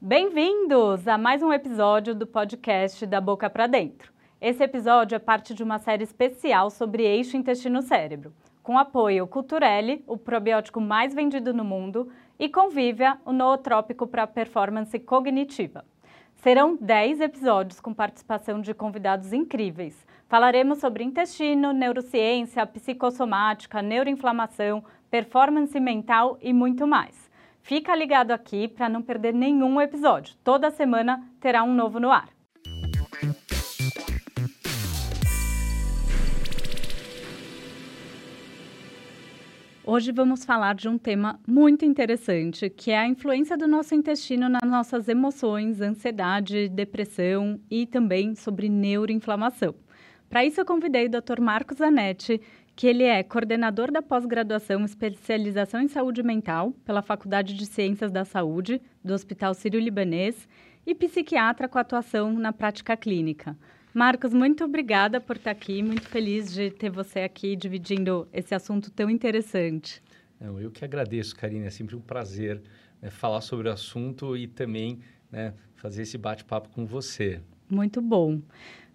Bem-vindos a mais um episódio do podcast Da Boca para Dentro. Esse episódio é parte de uma série especial sobre eixo intestino-cérebro, com apoio Culturelle, o probiótico mais vendido no mundo, e Convívia, o nootrópico para performance cognitiva. Serão 10 episódios com participação de convidados incríveis. Falaremos sobre intestino, neurociência, psicossomática, neuroinflamação, performance mental e muito mais. Fica ligado aqui para não perder nenhum episódio. Toda semana terá um novo no ar. Hoje vamos falar de um tema muito interessante, que é a influência do nosso intestino nas nossas emoções, ansiedade, depressão e também sobre neuroinflamação. Para isso eu convidei o Dr. Marcos Zanetti, que ele é coordenador da pós-graduação especialização em saúde mental pela Faculdade de Ciências da Saúde do Hospital Sírio-Libanês e psiquiatra com atuação na prática clínica. Marcos, muito obrigada por estar aqui. Muito feliz de ter você aqui dividindo esse assunto tão interessante. Não, eu que agradeço, Karine. É sempre um prazer né, falar sobre o assunto e também né, fazer esse bate-papo com você. Muito bom.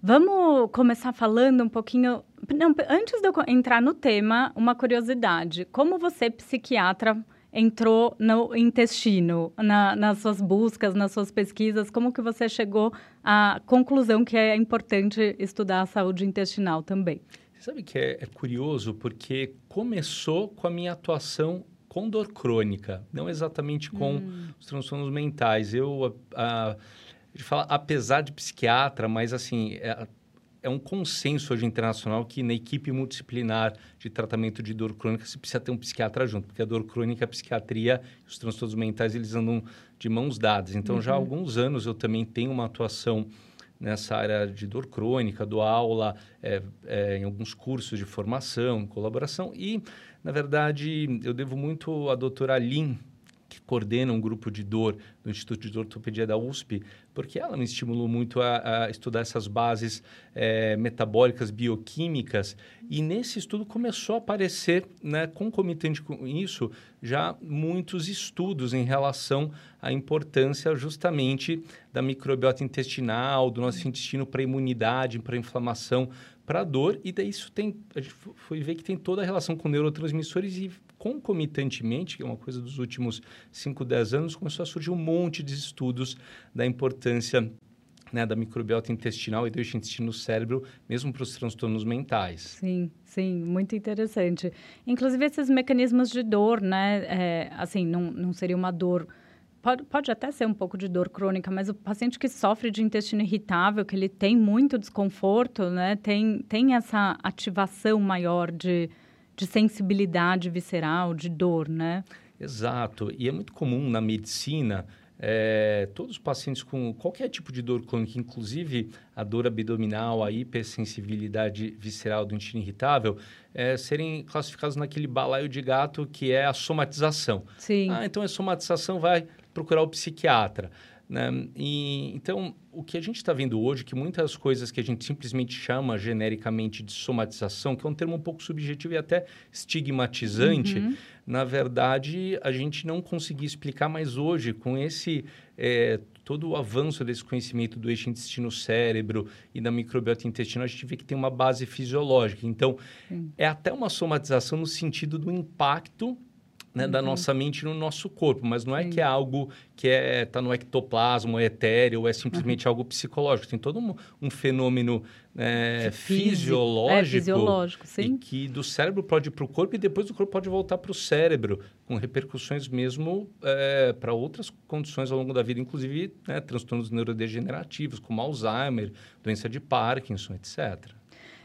Vamos começar falando um pouquinho. Não, antes de eu entrar no tema, uma curiosidade. Como você, psiquiatra, entrou no intestino, na, nas suas buscas, nas suas pesquisas? Como que você chegou à conclusão que é importante estudar a saúde intestinal também? Você sabe que é, é curioso porque começou com a minha atuação com dor crônica, não exatamente com hum. os transtornos mentais. Eu, a, a, a fala, apesar de psiquiatra, mas assim, é, é um consenso hoje internacional que na equipe multidisciplinar de tratamento de dor crônica se precisa ter um psiquiatra junto, porque a dor crônica, a psiquiatria e os transtornos mentais, eles andam de mãos dadas. Então, uhum. já há uhum. alguns anos eu também tenho uma atuação nessa área de dor crônica, dou aula é, é, em alguns cursos de formação, colaboração e, na verdade, eu devo muito à doutora Lin, coordena um grupo de dor no Instituto de Ortopedia da USP, porque ela me estimulou muito a, a estudar essas bases é, metabólicas, bioquímicas, e nesse estudo começou a aparecer, né, concomitante com isso, já muitos estudos em relação à importância justamente da microbiota intestinal, do nosso intestino para imunidade, para inflamação, para dor, e daí isso tem, a gente foi ver que tem toda a relação com neurotransmissores e concomitantemente, que é uma coisa dos últimos 5, 10 anos, começou a surgir um monte de estudos da importância né, da microbiota intestinal e do intestino-cérebro, mesmo para os transtornos mentais. Sim, sim, muito interessante. Inclusive, esses mecanismos de dor, né, é, assim, não, não seria uma dor... Pode, pode até ser um pouco de dor crônica, mas o paciente que sofre de intestino irritável, que ele tem muito desconforto, né, tem, tem essa ativação maior de de sensibilidade visceral, de dor, né? Exato. E é muito comum na medicina é, todos os pacientes com qualquer tipo de dor crônica, inclusive a dor abdominal, a hipersensibilidade visceral do intestino irritável, é, serem classificados naquele balaio de gato que é a somatização. Sim. Ah, então a somatização vai procurar o psiquiatra. Né? E, então, o que a gente está vendo hoje, que muitas coisas que a gente simplesmente chama genericamente de somatização, que é um termo um pouco subjetivo e até estigmatizante, uhum. na verdade, a gente não conseguia explicar, mas hoje, com esse é, todo o avanço desse conhecimento do eixo intestino-cérebro e da microbiota intestinal, a gente vê que tem uma base fisiológica. Então, é até uma somatização no sentido do impacto né, uhum. da nossa mente no nosso corpo, mas não é Sim. que é algo que é tá no ectoplasma, é etéreo, ou é simplesmente uhum. algo psicológico. Tem todo um, um fenômeno é, fisiológico, é, fisiológico sim. e que do cérebro pode ir para o corpo e depois do corpo pode voltar para o cérebro, com repercussões mesmo é, para outras condições ao longo da vida, inclusive né, transtornos neurodegenerativos, como Alzheimer, doença de Parkinson, etc.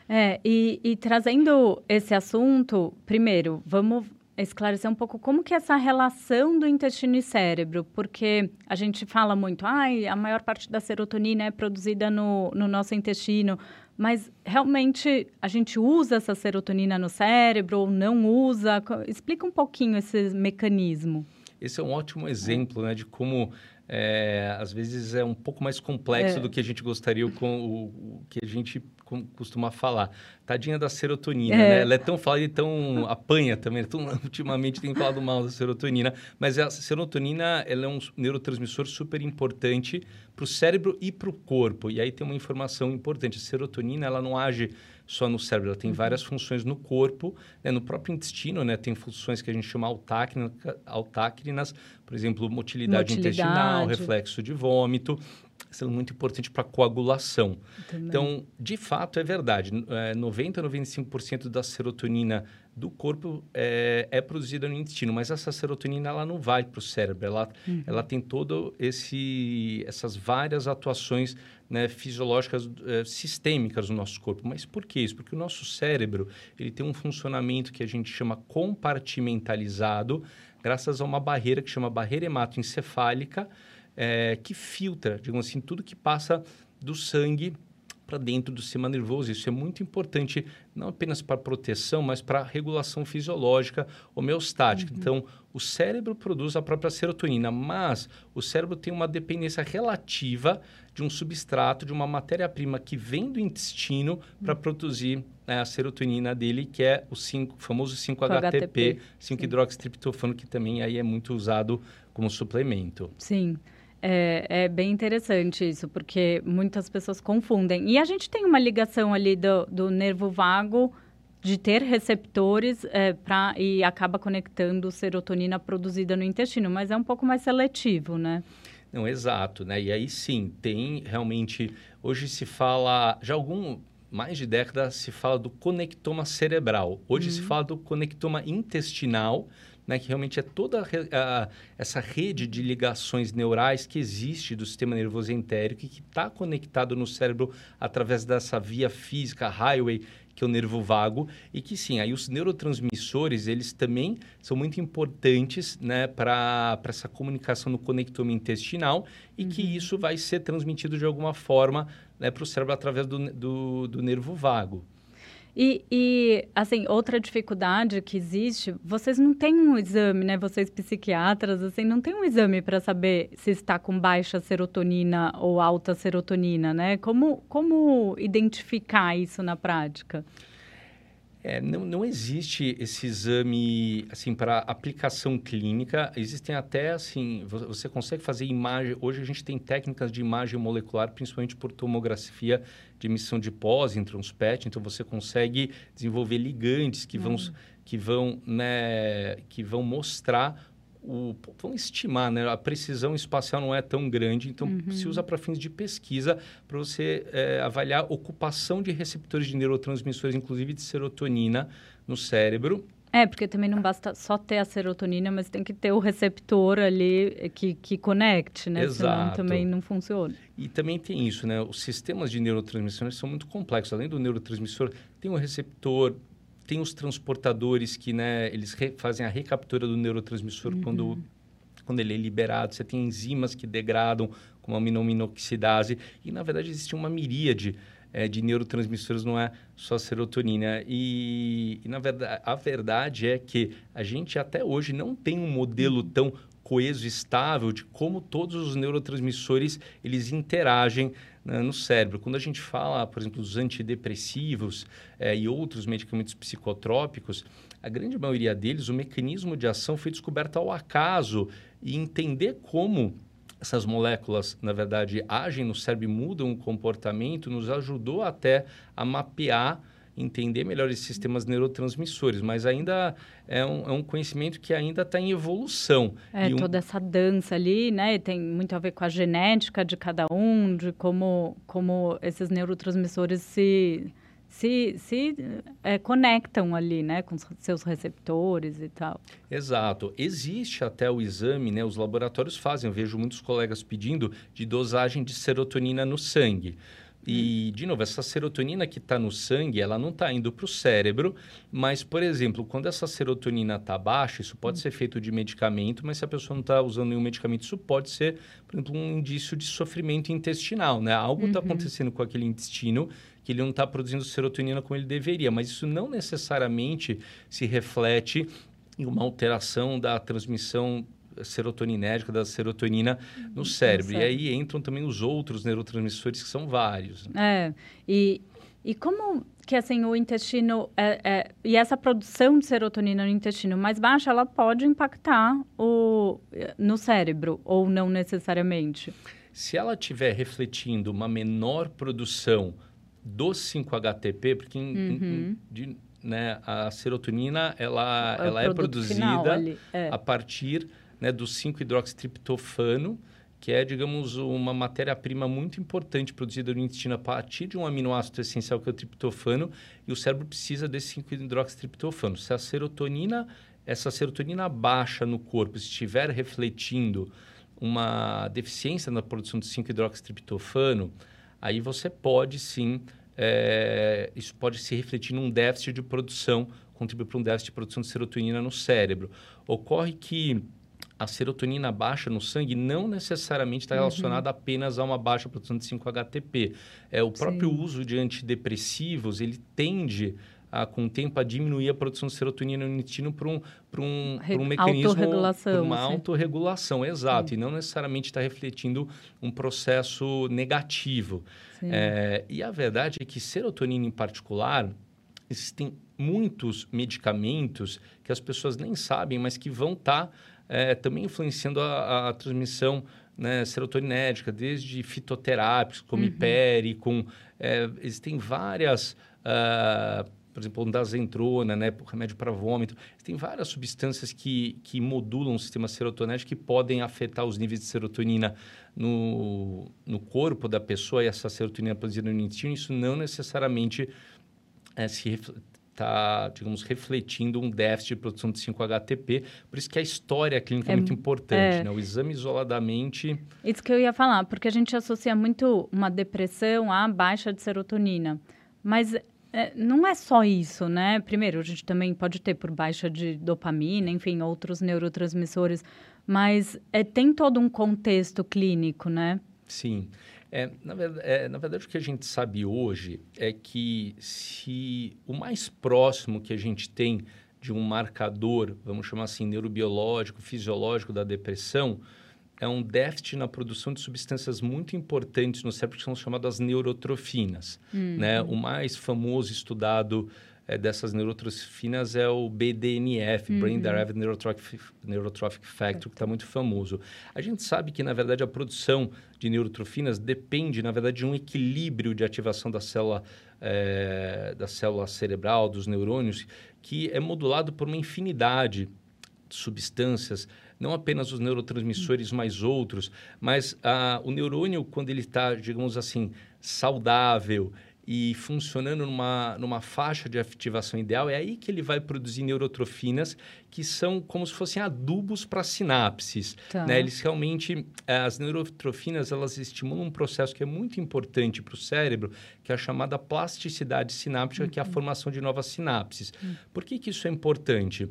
É, e, e trazendo esse assunto, primeiro, vamos esclarecer um pouco como que é essa relação do intestino e cérebro, porque a gente fala muito, ai, a maior parte da serotonina é produzida no, no nosso intestino, mas realmente a gente usa essa serotonina no cérebro ou não usa? Explica um pouquinho esse mecanismo. Esse é um ótimo exemplo né, de como é, às vezes é um pouco mais complexo É. do que a gente gostaria com o, o que a gente costuma falar. Tadinha da serotonina, É. né? Ela é tão falada e tão apanha também. Tão, ultimamente tem falado mal da serotonina. Mas a serotonina ela é um neurotransmissor super importante para o cérebro e para o corpo. E aí tem uma informação importante. A serotonina ela não age só no cérebro, ela tem várias funções no corpo, né? no próprio intestino, né? Tem funções que a gente chama autácrina- autácrinas, por exemplo, motilidade, Motilidade. intestinal, reflexo de vômito, são muito importantes para coagulação. Também. Então, de fato, é verdade. É, 90 a 95% da serotonina do corpo é, é produzida no intestino, mas essa serotonina ela não vai para o cérebro. Ela, ela tem todo esse essas várias atuações né, fisiológicas eh, sistêmicas no nosso corpo. Mas por que isso? Porque o nosso cérebro ele tem um funcionamento que a gente chama compartimentalizado, graças a uma barreira que chama barreira hematoencefálica, eh, que filtra, digamos assim, tudo que passa do sangue para dentro do sistema nervoso. Isso é muito importante, não apenas para proteção, mas para regulação fisiológica homeostática. Então, o cérebro produz a própria serotonina, mas o cérebro tem uma dependência relativa de um substrato, de uma matéria-prima que vem do intestino para produzir né, a serotonina dele, que é o cinco- famoso 5-HTP, 5-hidroxitriptofano, que também aí é muito usado como suplemento. Sim. É, é bem interessante isso, porque muitas pessoas confundem. E a gente tem uma ligação ali do, do nervo vago de ter receptores é, pra, e acaba conectando serotonina produzida no intestino, mas é um pouco mais seletivo, né? Não, exato, né? E aí sim, tem realmente. Hoje se fala, já há algum mais de década se fala do conectoma cerebral. Hoje se fala do conectoma intestinal, né? Que realmente é toda a a- essa rede de ligações neurais que existe do sistema nervoso entérico e que está conectado no cérebro através dessa via física, highway, que é o nervo vago, e que sim, aí os neurotransmissores, eles também são muito importantes né, para essa comunicação no conectoma intestinal e que isso vai ser transmitido de alguma forma né, para o cérebro através do, do, do nervo vago. E, e, assim, outra dificuldade que existe, vocês não têm um exame, né? Vocês psiquiatras, assim, não tem um exame para saber se está com baixa serotonina ou alta serotonina, né? Como, como identificar isso na prática? É, não, não existe esse exame assim para aplicação clínica. Existem até assim, vo- você consegue fazer imagem. Hoje a gente tem técnicas de imagem molecular, principalmente por tomografia de emissão de pósintrons PET. Então você consegue desenvolver ligantes que vão que vão né, que vão mostrar o, vão estimar, né? A precisão espacial não é tão grande, então se usa para fins de pesquisa para você é, avaliar ocupação de receptores de neurotransmissores, inclusive de serotonina, no cérebro. É, porque também não basta só ter a serotonina, mas tem que ter o receptor ali que, que conecte, né? Senão Exato. também não funciona. E também tem isso, né? Os sistemas de neurotransmissores são muito complexos. Além do neurotransmissor, tem o receptor, tem os transportadores que, né, eles fazem a recaptura do neurotransmissor quando, quando ele é liberado. Você tem enzimas que degradam, como a aminominoxidase. E, na verdade, existe uma miríade eh, de neurotransmissores, não é só serotonina. E, e, na verdade, a verdade é que a gente até hoje não tem um modelo tão coeso estável de como todos os neurotransmissores eles interagem né, no cérebro. Quando a gente fala, por exemplo, dos antidepressivos eh, e outros medicamentos psicotrópicos, a grande maioria deles, o mecanismo de ação foi descoberto ao acaso e entender como essas moléculas, na verdade, agem no cérebro e mudam o comportamento, nos ajudou até a mapear, entender melhor esses sistemas neurotransmissores, mas ainda é um, é um conhecimento que ainda está em evolução. É, E um- toda essa dança ali, né? Tem muito a ver com a genética de cada um, de como, como esses neurotransmissores se, se, se é, conectam ali, né? Com seus receptores e tal. Exato. Existe até o exame, né? Os laboratórios fazem. Eu vejo muitos colegas pedindo de dosagem de serotonina no sangue. E, de novo, essa serotonina que está no sangue, ela não está indo para o cérebro, mas, por exemplo, quando essa serotonina está baixa, isso pode ser feito de medicamento, mas se a pessoa não está usando nenhum medicamento, isso pode ser, por exemplo, um indício de sofrimento intestinal, né? Algo está acontecendo com aquele intestino que ele não está produzindo serotonina como ele deveria, mas isso não necessariamente se reflete em uma alteração da transmissão serotoninérgica, da serotonina no cérebro. E aí entram também os outros neurotransmissores, que são vários. Né? É, e, e como que assim o intestino é, é, e essa produção de serotonina no intestino mais baixa, ela pode impactar o, no cérebro ou não necessariamente? Se ela estiver refletindo uma menor produção do 5-HTP, porque uhum. de, né, a serotonina ela, é, ela é produzida é. a partir né, do 5-hidroxitriptofano, que é, digamos, uma matéria-prima muito importante produzida no intestino a partir de um aminoácido essencial que é o triptofano, e o cérebro precisa desse 5-hidroxitriptofano. Se a serotonina, essa serotonina baixa no corpo estiver refletindo uma deficiência na produção de 5-hidroxitriptofano, aí você pode sim é, isso pode se refletir num déficit de produção, contribuir para um déficit de produção de serotonina no cérebro. Ocorre que a serotonina baixa no sangue não necessariamente está relacionada uhum. apenas a uma baixa produção de 5-HTP. É, o próprio Sim. uso de antidepressivos, ele tende a, com o tempo a diminuir a produção de serotonina no intestino para um, por um, por um mecanismo, por uma assim. autorregulação, exato, Sim. e não necessariamente está refletindo um processo negativo. É, e a verdade é que serotonina em particular, existem muitos medicamentos que as pessoas nem sabem, mas que vão estar tá, é, também influenciando a, a transmissão né, serotoninérgica, desde fitoterápicos, como uhum. com... É, existem várias... Uh, por exemplo, um dazentrona, né, remédio para vômito. Tem várias substâncias que, que modulam o sistema serotonérgico que podem afetar os níveis de serotonina no, no corpo da pessoa e essa serotonina produzida no intestino. Isso não necessariamente é, se está, digamos, refletindo um déficit de produção de 5-HTP. Por isso que a história clínica é, é muito importante, é. né? O exame isoladamente... Isso que eu ia falar, porque a gente associa muito uma depressão à baixa de serotonina. Mas é, não é só isso, né? Primeiro, a gente também pode ter por baixa de dopamina, enfim, outros neurotransmissores, mas é, tem todo um contexto clínico, né? Sim. É, na, verdade, é, na verdade, o que a gente sabe hoje é que se o mais próximo que a gente tem de um marcador, vamos chamar assim, neurobiológico, fisiológico da depressão, é um déficit na produção de substâncias muito importantes no cérebro que são chamadas neurotrofinas. Uhum. Né? O mais famoso estudado dessas neurotrofinas é o BDNF, uhum. Brain Derived Neurotrophic, Neurotrophic Factor, que está muito famoso. A gente sabe que, na verdade, a produção de neurotrofinas depende, na verdade, de um equilíbrio de ativação da célula, é, da célula cerebral, dos neurônios, que é modulado por uma infinidade de substâncias não apenas os neurotransmissores, mas outros, mas ah, o neurônio, quando ele está, digamos assim, saudável e funcionando numa, numa faixa de ativação ideal, é aí que ele vai produzir neurotrofinas, que são como se fossem adubos para sinapses. Tá. Né? Eles realmente, eh, as neurotrofinas, elas estimulam um processo que é muito importante para o cérebro, que é a chamada plasticidade sináptica, uhum. que é a uhum. formação de novas sinapses. Uhum. Por que, que isso é importante?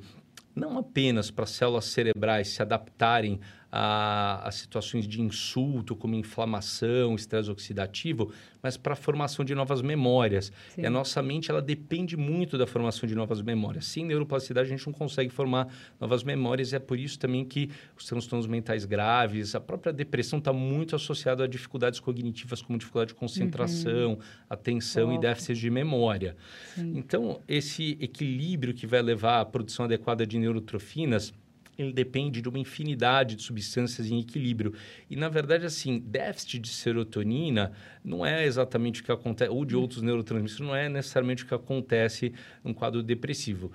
não apenas para células cerebrais se adaptarem a, a, situações de insulto, como inflamação, estresse oxidativo, mas para a formação de novas memórias. Sim. E a nossa mente ela depende muito da formação de novas memórias. Sem neuroplasticidade, a gente não consegue formar novas memórias, e é por isso também que os transtornos mentais graves, a própria depressão está muito associada a dificuldades cognitivas, como dificuldade de concentração, uhum. atenção e déficit de memória. Sim. Então, esse equilíbrio que vai levar à produção adequada de neurotrofinas ele depende de uma infinidade de substâncias em equilíbrio. E, na verdade, assim, déficit de serotonina não é exatamente o que acontece, ou de hum. outros neurotransmissores, não é necessariamente o que acontece num quadro depressivo.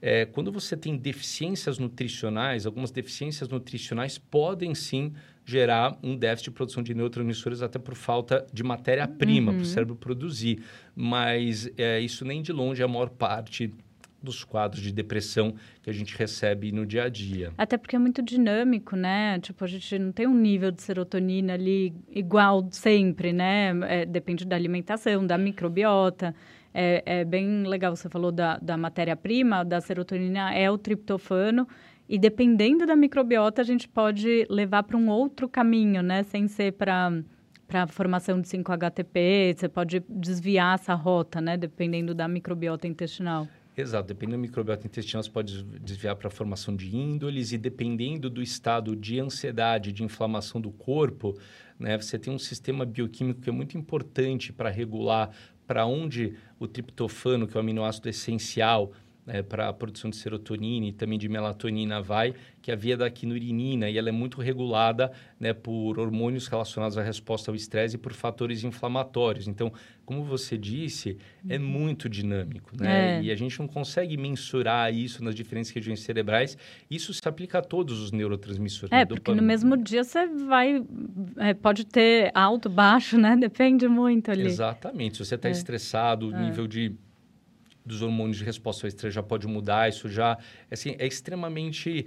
É, quando você tem deficiências nutricionais, algumas deficiências nutricionais podem sim gerar um déficit de produção de neurotransmissores até por falta de matéria-prima uhum. para o cérebro produzir. Mas é, isso nem de longe é a maior parte dos quadros de depressão que a gente recebe no dia a dia. Até porque é muito dinâmico, né? Tipo, a gente não tem um nível de serotonina ali igual sempre, né? É, depende da alimentação, da microbiota. É, é bem legal, você falou da, da matéria-prima, da serotonina é o triptofano. E dependendo da microbiota, a gente pode levar para um outro caminho, né? Sem ser para para formação de 5-HTP, você pode desviar essa rota, né? Dependendo da microbiota intestinal. Exato, dependendo do microbiota intestinal, você pode desviar para a formação de índoles e dependendo do estado de ansiedade, de inflamação do corpo, né, você tem um sistema bioquímico que é muito importante para regular para onde o triptofano, que é o aminoácido essencial, né, para a produção de serotonina e também de melatonina vai, que é a via da quinurinina, e ela é muito regulada né, por hormônios relacionados à resposta ao estresse e por fatores inflamatórios. Então, como você disse, é uhum. muito dinâmico, né? É. E a gente não consegue mensurar isso nas diferentes regiões cerebrais. Isso se aplica a todos os neurotransmissores. É, porque no mesmo dia você vai... É, pode ter alto, baixo, né? Depende muito ali. Exatamente. Se você está é. estressado, o é. nível de dos hormônios de resposta ao estresse já pode mudar, isso já assim, é extremamente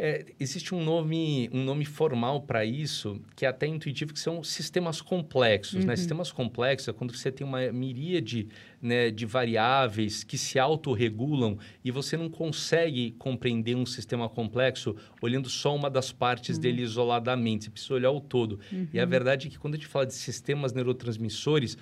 é, existe um nome, um nome formal para isso, que é até intuitivo, que são sistemas complexos. Né? Uhum. Né? Sistemas complexos é quando você tem uma miríade né, de variáveis que se autorregulam e você não consegue compreender um sistema complexo olhando só uma das partes uhum. dele isoladamente. Você precisa olhar o todo. Uhum. E a uhum. verdade é que quando a gente fala de sistemas neurotransmissores,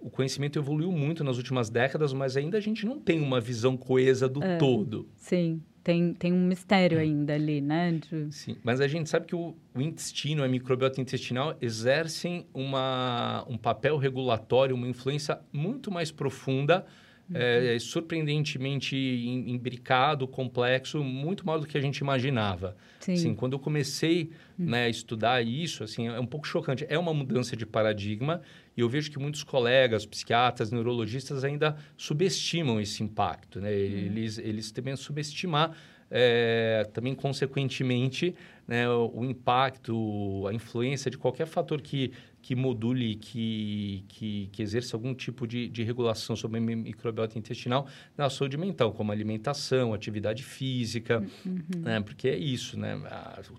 o conhecimento evoluiu muito nas últimas décadas, mas ainda a gente não tem uma visão coesa do é, todo. Sim, tem, tem um mistério é. ainda ali, né? De... Sim, mas a gente sabe que o, o intestino, a microbiota intestinal, exercem uma, um papel regulatório, uma influência muito mais profunda é, é, surpreendentemente imbricado, complexo, muito mais do que a gente imaginava. Sim. Assim, quando eu comecei hum. né, a estudar isso, assim, é um pouco chocante. É uma mudança de paradigma e eu vejo que muitos colegas, psiquiatras, neurologistas ainda subestimam esse impacto. Né? Hum. Eles, eles também subestimar é, também, consequentemente, né, o, o, impacto, a influência de qualquer fator que que module, que, que, que exerça algum tipo de, de regulação sobre a microbiota intestinal na saúde mental, como alimentação, atividade física, uhum. né? porque é isso, né?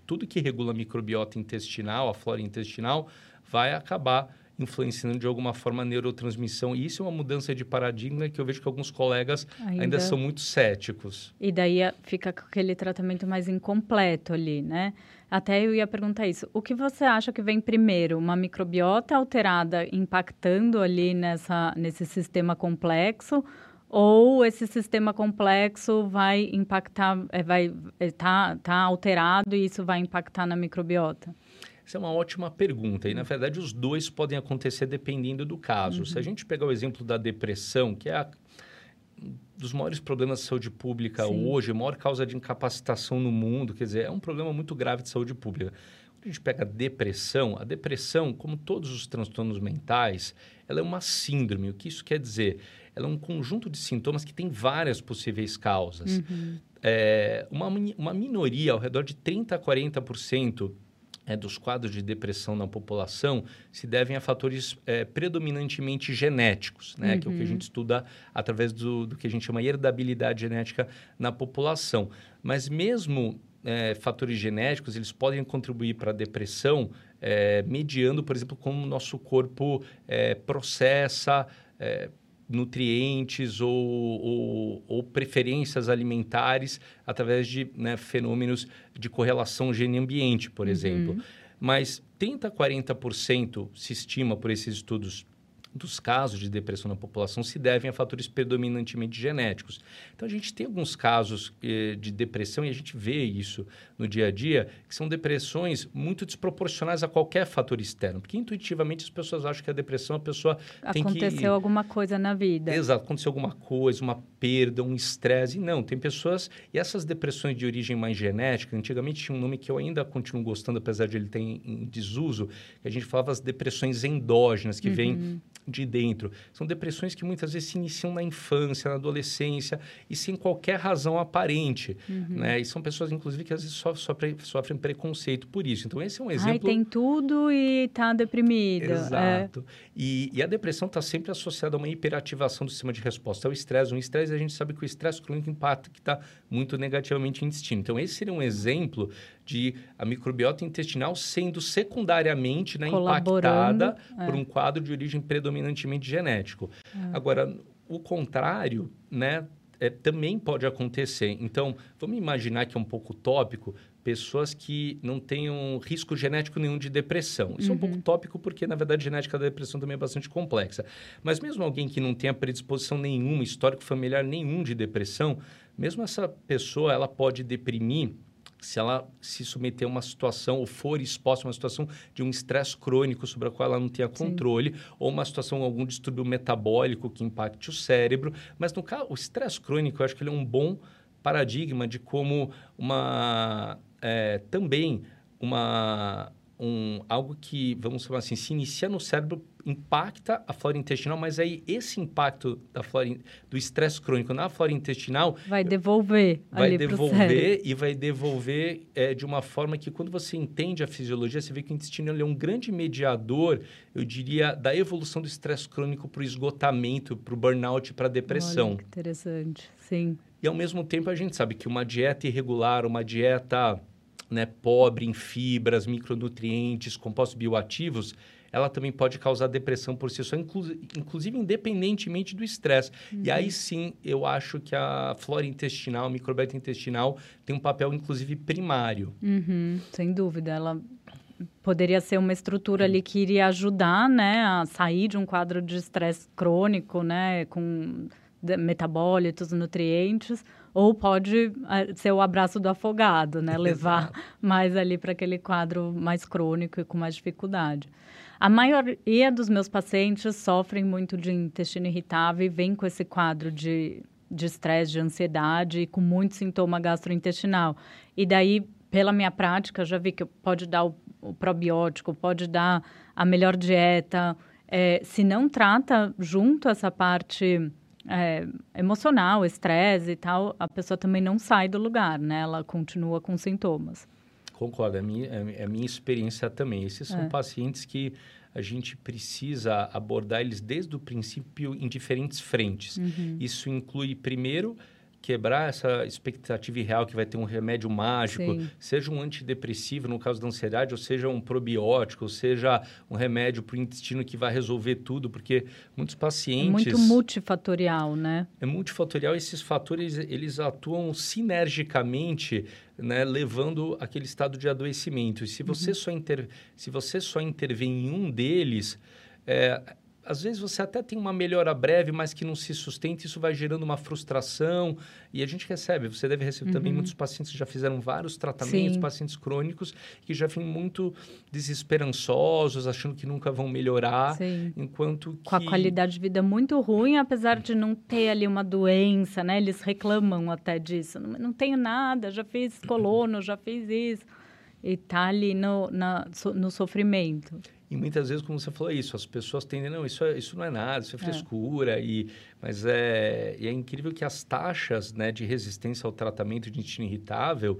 tudo que regula a microbiota intestinal, a flora intestinal, vai acabar influenciando de alguma forma a neurotransmissão. E isso é uma mudança de paradigma que eu vejo que alguns colegas ainda, ainda são muito céticos. E daí fica com aquele tratamento mais incompleto ali, né? Até eu ia perguntar isso. O que você acha que vem primeiro? Uma microbiota alterada impactando ali nessa, nesse sistema complexo? Ou esse sistema complexo vai impactar, é, vai estar é, tá, tá alterado e isso vai impactar na microbiota? Essa é uma ótima pergunta. E, na verdade, os dois podem acontecer dependendo do caso. Uhum. Se a uhum. gente pegar o exemplo da depressão, que é a, dos maiores problemas de saúde pública Sim. hoje, a maior causa de incapacitação no mundo, quer dizer, é um problema muito grave de saúde pública. Quando a gente pega a depressão, a depressão, como todos os transtornos mentais, ela é uma síndrome. O que isso quer dizer? Ela é um conjunto de sintomas que tem várias possíveis causas. Uhum. É, uma, uma minoria, ao redor de 30% a 40%, é, dos quadros de depressão na população se devem a fatores é, predominantemente genéticos, né? Uhum. que é o que a uhum. gente estuda através do, do que a gente chama herdabilidade genética na população. Mas mesmo é, fatores genéticos, eles podem contribuir para a depressão, é, mediando, por exemplo, como o nosso corpo é, processa é, nutrientes ou, ou, ou, preferências alimentares através de né, fenômenos de correlação gene-ambiente, por uhum. exemplo. Mas 30% a 40% se estima por esses estudos dos casos de depressão na população se devem a fatores predominantemente genéticos. Então, a gente tem alguns casos eh, de depressão, e a gente vê isso no dia a dia, que são depressões muito desproporcionais a qualquer fator externo. Porque, intuitivamente, as pessoas acham que a depressão, a pessoa tem Aconteceu que... Aconteceu alguma coisa na vida. Exato, aconteceu alguma coisa, uma perda, um estresse. Não, tem pessoas... E essas depressões de origem mais genética, antigamente tinha um nome que eu ainda continuo gostando, apesar de ele ter em desuso, que a gente falava as depressões endógenas, que uhum. vêm de dentro. São depressões que muitas vezes se iniciam na infância, na adolescência e sem qualquer razão aparente. Uhum. Né? E são pessoas, inclusive, que às vezes sofrem, sofrem preconceito por isso. Então, esse é um exemplo. Ai, tem tudo e está deprimido. É. Exato. É. E, e, a depressão está sempre associada a uma hiperativação do sistema de resposta ao estresse. O estresse, a gente sabe que o estresse crônico impacta muito negativamente o intestino. Então, esse seria um exemplo de a microbiota intestinal sendo secundariamente né, impactada é. por um quadro de origem predominantemente genético. É. Agora, o contrário, né, é, também pode acontecer. Então, vamos imaginar que é um pouco utópico, pessoas que não tenham risco genético nenhum de depressão. Isso uhum. é um pouco uhum. tópico porque, na verdade, a genética da depressão também é bastante complexa. Mas mesmo alguém que não tenha predisposição nenhuma, histórico familiar nenhum de depressão, mesmo essa pessoa, ela pode deprimir se ela se submeter a uma situação ou for exposta a uma situação de um estresse crônico sobre a qual ela não tenha controle, Sim. ou uma situação, algum distúrbio metabólico que impacte o cérebro. Mas no caso, o estresse crônico, eu acho que ele é um bom paradigma de como uma é, também uma um, algo que, vamos chamar assim, se inicia no cérebro, impacta a flora intestinal, mas aí esse impacto da flora, do estresse crônico na flora intestinal... Vai devolver Vai devolver e vai devolver é, de uma forma que, quando você entende a fisiologia, você vê que o intestino é um grande mediador, eu diria, da evolução do estresse crônico para o esgotamento, para o burnout, para a depressão. Olha, interessante, sim. E, ao mesmo tempo, a gente sabe que uma dieta irregular, uma dieta né, pobre em fibras, micronutrientes, compostos bioativos, ela também pode causar depressão por si só, inclu inclusive independentemente do estresse. Uhum. E aí uhum. sim, eu acho que a flora intestinal, a microbiota intestinal, tem um papel, inclusive, primário. Uhum, sem dúvida. Ela poderia ser uma estrutura ali que iria ajudar, né, a sair de um quadro de estresse crônico, né, com metabólitos, nutrientes, ou pode eh, ser o abraço do afogado, né? Levar mais ali para aquele quadro mais crônico e com mais dificuldade. A maioria dos meus pacientes sofrem muito de intestino irritável e vem com esse quadro de de estresse, de ansiedade e com muito sintoma gastrointestinal. E daí, pela minha prática, já vi que pode dar o, o probiótico, pode dar a melhor dieta. É, se não trata junto essa parte é, emocional, estresse e tal, a pessoa também não sai do lugar, né? Ela continua com sintomas. Concordo, é a minha, é a minha experiência também. Esses são é. pacientes que a gente precisa abordar eles desde o princípio em diferentes frentes. Uhum. Isso inclui, primeiro, quebrar essa expectativa irreal que vai ter um remédio mágico, Sim. seja um antidepressivo no caso da ansiedade, ou seja um probiótico, ou seja um remédio para o intestino que vai resolver tudo, porque muitos pacientes... É muito multifatorial, né? É multifatorial, esses fatores eles atuam sinergicamente, né, levando aquele estado de adoecimento. E se você, uhum. só, inter... se você só intervém em um deles... É, às vezes você até tem uma melhora breve, mas que não se sustenta, isso vai gerando uma frustração. E a gente recebe, você deve receber uhum. também muitos pacientes que já fizeram vários tratamentos, Sim. pacientes crônicos, que já vêm muito desesperançosos, achando que nunca vão melhorar. Sim. Enquanto que... Com a qualidade de vida muito ruim, apesar de não ter ali uma doença, né? Eles reclamam até disso. Não, não tenho nada, já fiz colono, já fiz isso. E tá ali no, na, no sofrimento. E muitas vezes, como você falou isso, as pessoas tendem, não, isso, é, isso não é nada, isso é, é. frescura. É. E, mas é, é incrível que as taxas né, de resistência ao tratamento de intestino irritável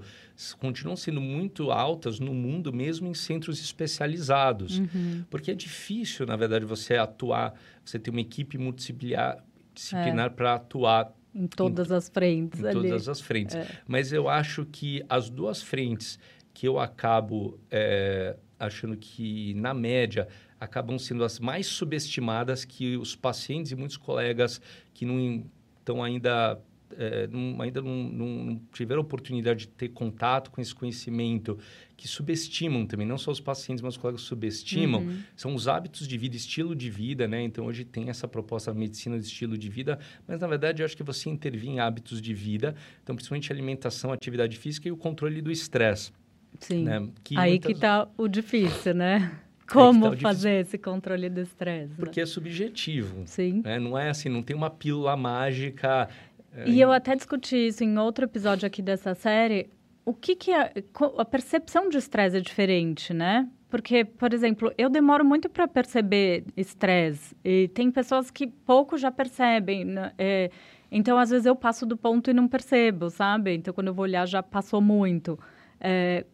continuam sendo muito altas no mundo, mesmo em centros especializados. Uhum. Porque é difícil, na verdade, você atuar, você ter uma equipe multidisciplinar disciplinar é. para atuar em todas em, as frentes. Em ali. todas as frentes. É. Mas eu acho que as duas frentes que eu acabo é, achando que, na média, acabam sendo as mais subestimadas que os pacientes e muitos colegas que não estão ainda é, não, ainda não, não, tiveram oportunidade de ter contato com esse conhecimento, que subestimam também, não só os pacientes, mas os colegas subestimam, uhum. são os hábitos de vida, estilo de vida, né? Então, hoje tem essa proposta da medicina de estilo de vida, mas, na verdade, eu acho que você intervir em hábitos de vida, então, principalmente alimentação, atividade física e o controle do estresse. Sim. Né? Que Aí muitas... que está o difícil, né? Como tá fazer esse controle do estresse? Né? Porque é subjetivo. Sim. Né? Não é assim, não tem uma pílula mágica. É... E eu até discuti isso em outro episódio aqui dessa série. O que que é... A percepção de estresse é diferente, né? Porque, por exemplo, eu demoro muito para perceber estresse. E tem pessoas que pouco já percebem. Né? É... Então, às vezes, eu passo do ponto e não percebo, sabe? Então, quando eu vou olhar, já passou muito. É,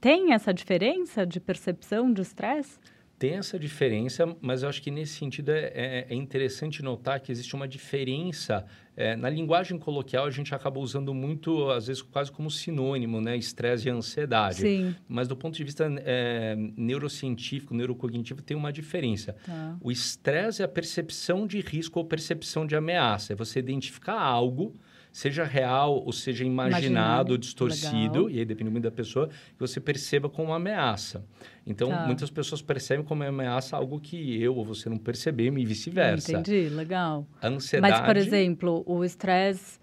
tem essa diferença de percepção de estresse? Tem essa diferença, mas eu acho que nesse sentido é, é, é interessante notar que existe uma diferença. É, na linguagem coloquial, a gente acaba usando muito, às vezes, quase como sinônimo, né? Estresse e ansiedade. Sim. Mas do ponto de vista é, neurocientífico, neurocognitivo, tem uma diferença. Tá. O estresse é a percepção de risco ou percepção de ameaça. É você identificar algo seja real ou seja imaginado, Imaginado. distorcido, Legal. e aí depende muito da pessoa, que você perceba como uma ameaça. Então, Tá. muitas pessoas percebem como uma ameaça algo que eu ou você não percebemos e vice-versa. Entendi, legal. A ansiedade... Mas, por exemplo, o estresse,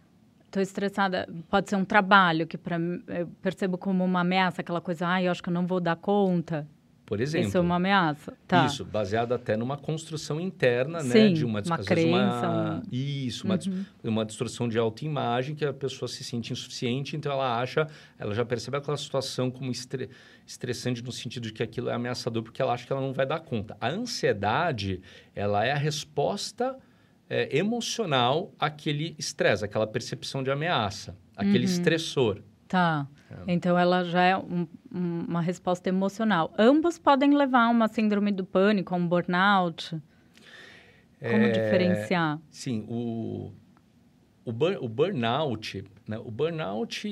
estou estressada, pode ser um trabalho que pra, eu percebo como uma ameaça, aquela coisa, ah, eu acho que eu não vou dar conta. Por exemplo, Isso é uma ameaça. Tá. Isso, baseado até numa construção interna, né? Sim, De uma, uma crença, Uma, um- Isso, uma, Uhum. uma distorção de autoimagem que a pessoa se sente insuficiente, então ela acha, ela já percebe aquela situação como estre- estressante no sentido de que aquilo é ameaçador porque ela acha que ela não vai dar conta. A ansiedade, ela é a resposta é, emocional àquele estresse, aquela percepção de ameaça, aquele Uhum. estressor. Tá. Então ela já é um- um- uma resposta emocional. Ambos podem levar a uma síndrome do pânico, a um burnout. Como É, diferenciar? Sim, o, o, bur- o burnout, né? O burnout,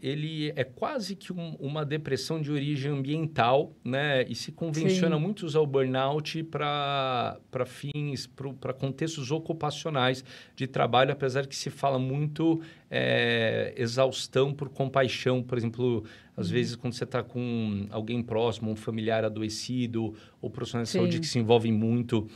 ele é quase que um- uma depressão de origem ambiental, né? E se convenciona Sim. muito usar o burnout para fins, para contextos ocupacionais de trabalho, apesar que se fala muito é, exaustão por compaixão, por exemplo, às Uhum. vezes quando você está com alguém próximo, um familiar adoecido, ou profissional de saúde que se envolvem muito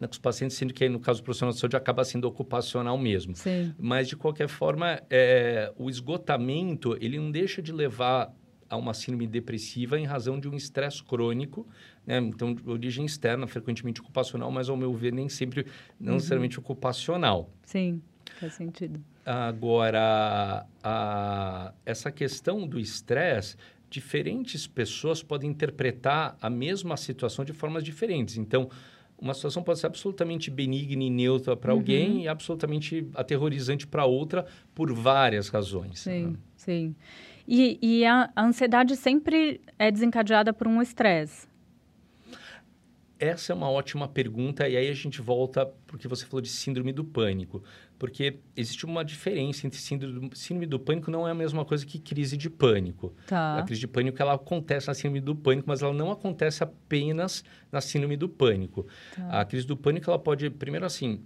né, com os pacientes, sendo que aí, no caso do profissional de saúde acaba sendo ocupacional mesmo. Sim. Mas, de qualquer forma, é, o esgotamento, ele não deixa de levar a uma síndrome depressiva em razão de um estresse crônico, né? Então, de origem externa, frequentemente ocupacional, mas, ao meu ver, nem sempre, não necessariamente ocupacional. Sim, faz sentido. Agora, a- essa questão do estresse, diferentes pessoas podem interpretar a mesma situação de formas diferentes. Então, uma situação pode ser absolutamente benigna e neutra para Uhum. alguém e absolutamente aterrorizante para outra por várias razões. Sim, sim. E, e a, a ansiedade sempre é desencadeada por um estresse. Essa é uma ótima pergunta, e aí a gente volta porque você falou de síndrome do pânico. Porque existe uma diferença entre síndrome do, síndrome do pânico, não é a mesma coisa que crise de pânico. A Tá. crise de pânico ela acontece na síndrome do pânico, mas ela não acontece apenas na síndrome do pânico. Tá. A crise do pânico ela pode, primeiro assim,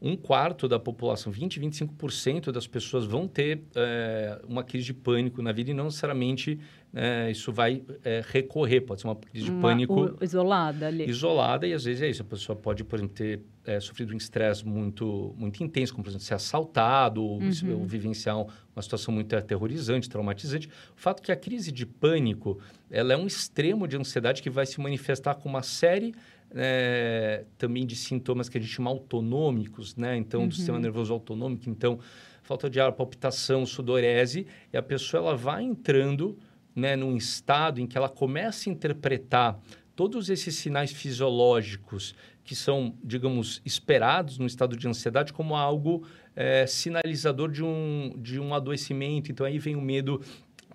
um quarto da população, 20, 25% das pessoas vão ter eh, uma crise de pânico na vida e não necessariamente eh, isso vai eh, recorrer. Pode ser uma crise de Uma- pânico o- isolada ali. isolada e às vezes é isso. A pessoa pode, por exemplo, ter sofrido um estresse muito, muito intenso, como por exemplo ser assaltado ou, Uhum. ou vivenciar um- uma situação muito aterrorizante, traumatizante. O fato que a crise de pânico ela é um extremo de ansiedade que vai se manifestar com uma série eh, também de sintomas que a gente chama autonômicos, né? Então, Uhum. do sistema nervoso autonômico. Então, falta de ar, palpitação, sudorese, e a pessoa ela vai entrando né, num estado em que ela começa a interpretar todos esses sinais fisiológicos que são, digamos, esperados no estado de ansiedade como algo eh, sinalizador de um, de um adoecimento. Então, aí vem o medo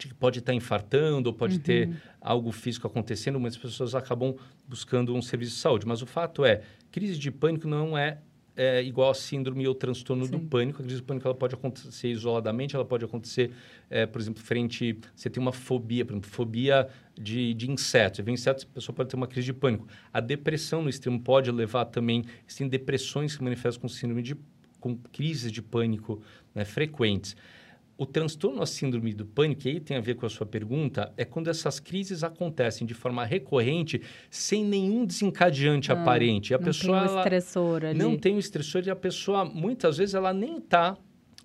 que pode estar infartando ou pode ter algo físico acontecendo. Muitas pessoas acabam buscando um serviço de saúde. Mas o fato é, crise de pânico não é é, igual a síndrome ou transtorno do Sim. pânico. A crise do pânico ela pode acontecer isoladamente, ela pode acontecer, é, por exemplo, frente... Você tem uma fobia, por exemplo, fobia de, de insetos. Você vê insetos, a pessoa pode ter uma crise de pânico. A depressão no extremo pode levar também... Existem depressões que se manifestam com síndrome de... com crises de pânico né, frequentes. O transtorno, a síndrome do pânico, e aí tem a ver com a sua pergunta, é quando essas crises acontecem de forma recorrente, sem nenhum desencadeante Ah, aparente. A não pessoa tem ela estressor ali. não tem o estressor e a pessoa, muitas vezes, ela nem está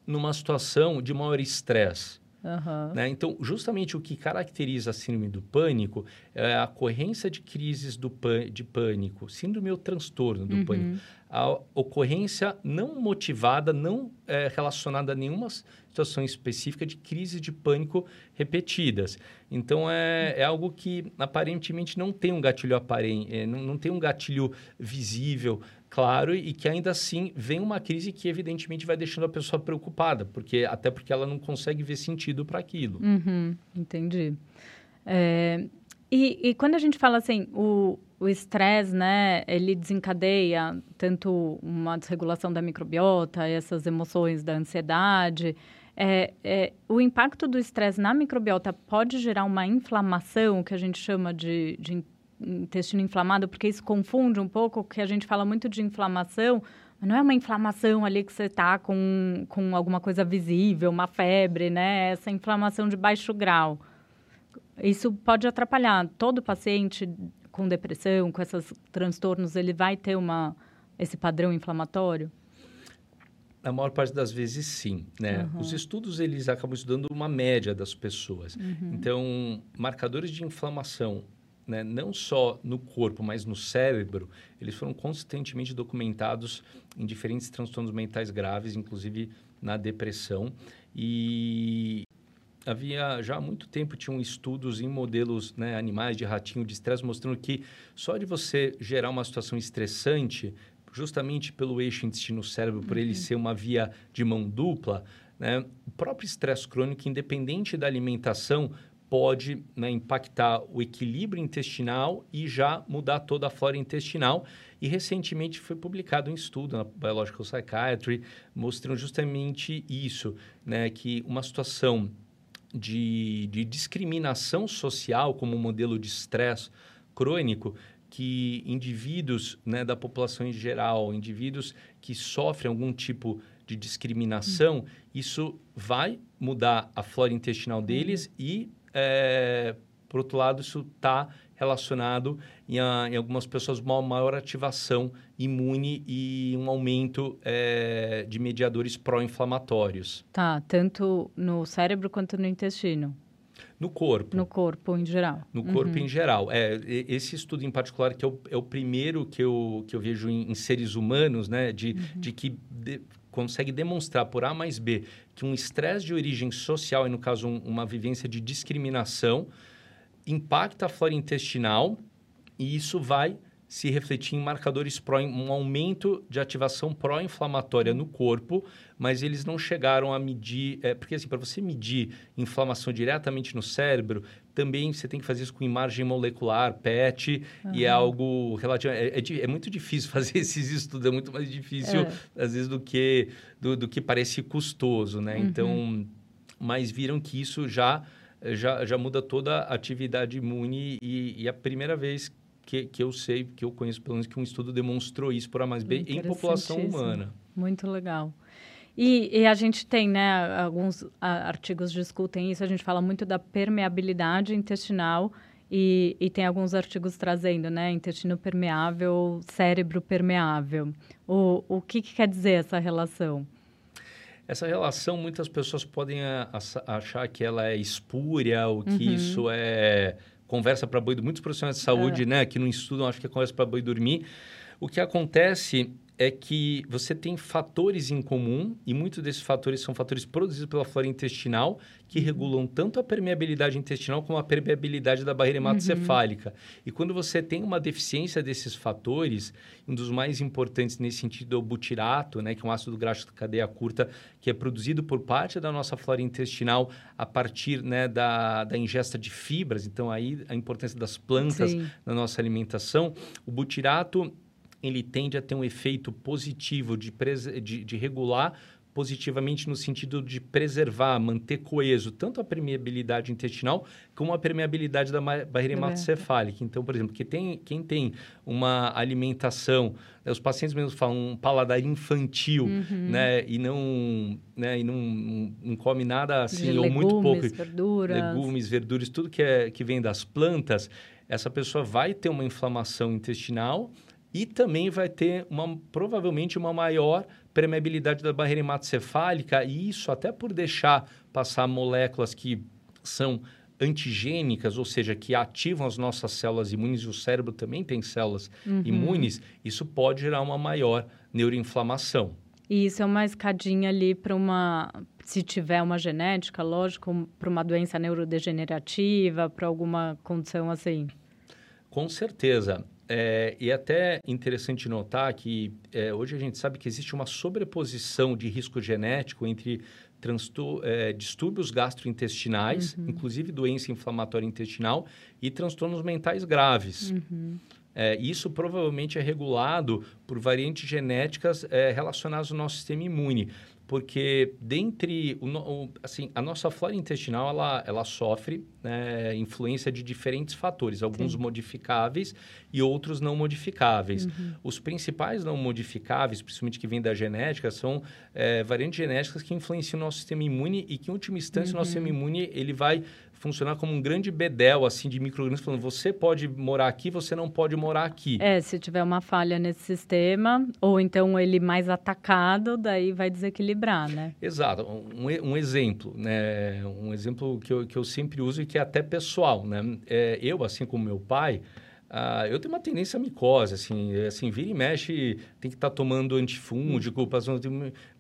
numa situação de maior estresse. Aham. Né? Então, justamente o que caracteriza a síndrome do pânico é a ocorrência de crises do de pânico, síndrome ou transtorno do Uhum. pânico. A ocorrência não motivada, não é, relacionada a nenhuma situação específica de crises de pânico repetidas. Então, é, é algo que aparentemente não tem um gatilho aparente, não, não tem um gatilho visível, claro, e que ainda assim vem uma crise que evidentemente vai deixando a pessoa preocupada, porque até porque ela não consegue ver sentido para aquilo. Uhum, entendi. É, e, e quando a gente fala assim, o o estresse, né, ele desencadeia tanto uma desregulação da microbiota, essas emoções da ansiedade. É, é, o impacto do estresse na microbiota pode gerar uma inflamação, que a gente chama de, de intestino inflamado, porque isso confunde um pouco, que a gente fala muito de inflamação, mas não é uma inflamação ali que você está com, com alguma coisa visível, uma febre, né? Essa inflamação de baixo grau. Isso pode atrapalhar. Todo paciente com depressão, com esses transtornos, ele vai ter uma, esse padrão inflamatório? Na maior parte das vezes, sim. Né? Uhum. Os estudos, eles acabam estudando uma média das pessoas. Uhum. Então, marcadores de inflamação, né, não só no corpo, mas no cérebro, eles foram consistentemente documentados em diferentes transtornos mentais graves, inclusive na depressão. E havia já há muito tempo tinham estudos em modelos né, animais de ratinho de estresse mostrando que só de você gerar uma situação estressante justamente pelo eixo intestino-cérebro, por ele uhum. ser uma via de mão dupla, né, o próprio estresse crônico, independente da alimentação, pode né, impactar o equilíbrio intestinal e já mudar toda a flora intestinal. E recentemente foi publicado um estudo na Biological Psychiatry mostrando justamente isso, né, que uma situação de, de discriminação social como um modelo de estresse crônico que indivíduos né, da população em geral, indivíduos que sofrem algum tipo de discriminação, uhum. isso vai mudar a flora intestinal uhum. deles e, é, por outro lado, isso está relacionado em, a, em, algumas pessoas uma maior ativação imune e um aumento é, de mediadores pró-inflamatórios. Tá, tanto no cérebro quanto no intestino. No corpo. No corpo em geral. No uhum. corpo em geral. É, esse estudo em particular, que é o, é o primeiro que eu, que eu vejo em, em seres humanos, né? De, uhum. de que de, consegue demonstrar por A mais B que um estresse de origem social, e no caso um, uma vivência de discriminação, impacta a flora intestinal e isso vai se refletir em marcadores pró, um aumento de ativação pró-inflamatória no corpo, mas eles não chegaram a medir, é, porque assim, para você medir inflamação diretamente no cérebro, também você tem que fazer isso com imagem molecular, PET, uhum. e é algo relativo, é, é, é, muito difícil fazer esses estudos, é muito mais difícil, é. às vezes, do que, do, do que parece custoso, né? Uhum. Então, mas viram que isso já, já, já muda toda a atividade imune e, e a primeira vez que, que eu sei, que eu conheço pelo menos que um estudo demonstrou isso por A mais B em população humana. Muito legal. E, e, a gente tem, né, alguns artigos discutem isso, a gente fala muito da permeabilidade intestinal e, e tem alguns artigos trazendo, né, intestino permeável, cérebro permeável. O, o que, que quer dizer essa relação? Essa relação, muitas pessoas podem achar que ela é espúria, ou que uhum. isso é conversa para boi, muitos profissionais de saúde, é. né, que não estudam, acho que é conversa para boi dormir. O que acontece é que você tem fatores em comum e muitos desses fatores são fatores produzidos pela flora intestinal que uhum. regulam tanto a permeabilidade intestinal como a permeabilidade da barreira hematocefálica. Uhum. E quando você tem uma deficiência desses fatores, um dos mais importantes nesse sentido é o butirato, né, que é um ácido graxo de cadeia curta que é produzido por parte da nossa flora intestinal a partir né, da, da ingesta de fibras. Então, aí a importância das plantas Sim. na nossa alimentação. O butirato ele tende a ter um efeito positivo de, de, de regular positivamente no sentido de preservar, manter coeso tanto a permeabilidade intestinal como a permeabilidade da barreira hematocefálica. Então, por exemplo, que tem, quem tem uma alimentação, né, os pacientes mesmo falam um paladar infantil, uhum. né, e não, né, e não, não come nada assim de ou legumes, muito pouco, verduras. legumes, verduras, tudo que é que vem das plantas, essa pessoa vai ter uma inflamação intestinal e também vai ter uma, provavelmente uma maior permeabilidade da barreira hematocefálica, e isso até por deixar passar moléculas que são antigênicas, ou seja, que ativam as nossas células imunes, e o cérebro também tem células uhum. imunes, isso pode gerar uma maior neuroinflamação. E isso é uma escadinha ali para uma, se tiver uma genética, lógico, para uma doença neurodegenerativa, para alguma condição assim. Com certeza. É, e até interessante notar que é, hoje a gente sabe que existe uma sobreposição de risco genético entre é, distúrbios gastrointestinais, uhum. inclusive doença inflamatória intestinal, e transtornos mentais graves. Uhum. É, isso provavelmente é regulado por variantes genéticas é, relacionadas ao nosso sistema imune. Porque dentre o, o, assim a nossa flora intestinal ela, ela sofre né, influência de diferentes fatores, alguns Sim. modificáveis e outros não modificáveis. Uhum. Os principais não modificáveis, principalmente que vêm da genética, são é, variantes genéticas que influenciam o nosso sistema imune e que, em última instância, uhum. o nosso sistema uhum. imune ele vai funcionar como um grande bedel assim de microorganismos falando você pode morar aqui, você não pode morar aqui. É, se tiver uma falha nesse sistema ou então ele mais atacado, daí vai desequilibrar, né? Exato. Um, um exemplo, né? Um exemplo que eu, que eu sempre uso e que é até pessoal, né? É, eu, assim como meu pai, ah, eu tenho uma tendência à micose, assim, assim, vira e mexe, tem que estar tá tomando antifúngico, passando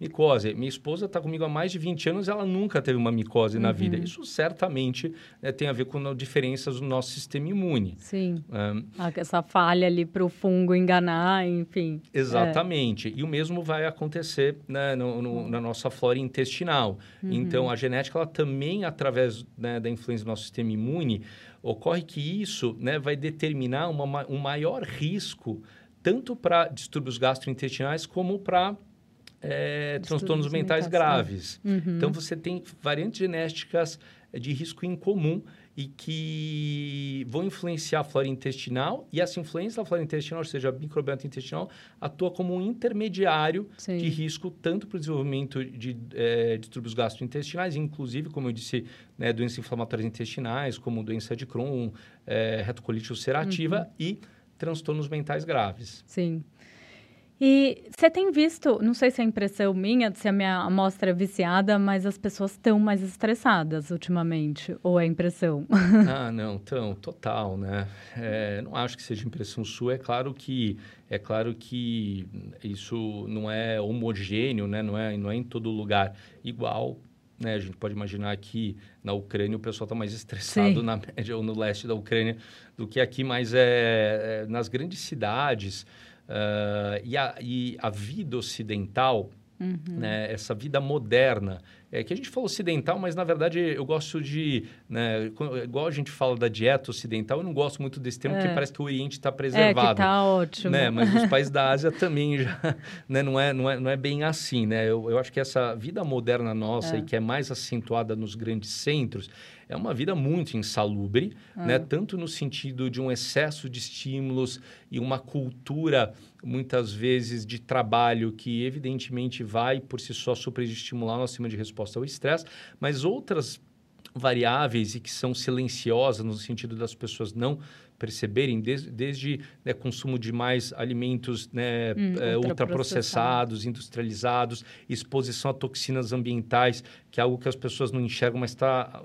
micose. Minha esposa está comigo há mais de 20 anos, ela nunca teve uma micose uhum. na vida. Isso certamente né, tem a ver com diferenças do nosso sistema imune. Sim. É. Essa falha ali para o fungo enganar, enfim. Exatamente. É. E o mesmo vai acontecer né, no, no, uhum. na nossa flora intestinal. Uhum. Então, a genética, ela também, através né, da influência do nosso sistema imune, ocorre que isso né, vai determinar uma, um maior risco tanto para distúrbios gastrointestinais como para é, transtornos mentais, mentais graves. Uhum. Então, você tem variantes genéticas de risco incomum e que vão influenciar a flora intestinal e essa influência da flora intestinal, ou seja, a microbiota intestinal, atua como um intermediário Sim. de risco tanto para o desenvolvimento de é, distúrbios gastrointestinais, inclusive, como eu disse, né, doenças inflamatórias intestinais, como doença de Crohn, é, retocolite ulcerativa uhum. e transtornos mentais graves. Sim. E você tem visto, não sei se é impressão minha, se a minha amostra é viciada, mas as pessoas estão mais estressadas ultimamente, ou é impressão? ah, não, tão, total, né? É, não acho que seja impressão sua, é claro que é claro que isso não é homogêneo, né? Não é, não é em todo lugar igual. Né? A gente pode imaginar que na Ucrânia o pessoal está mais estressado Sim. na média ou no leste da Ucrânia do que aqui, mas é, é nas grandes cidades Uh, e, a, e a vida ocidental, uhum. né, essa vida moderna, é que a gente fala ocidental, mas na verdade eu gosto de, né, igual a gente fala da dieta ocidental, eu não gosto muito desse termo, é. porque parece que o Oriente está preservado. É, tá ótimo. Né? Mas os países da Ásia também já, né, não, é, não, é, não é bem assim, né? Eu, eu acho que essa vida moderna nossa é. e que é mais acentuada nos grandes centros, é uma vida muito insalubre, ah. né? tanto no sentido de um excesso de estímulos e uma cultura, muitas vezes, de trabalho que, evidentemente, vai por si só superestimular nosso sistema de resposta ao estresse, mas outras variáveis e que são silenciosas no sentido das pessoas não perceberem, desde, desde né, consumo de mais alimentos né, hum, é, ultraprocessados, industrializados, exposição a toxinas ambientais, que é algo que as pessoas não enxergam, mas está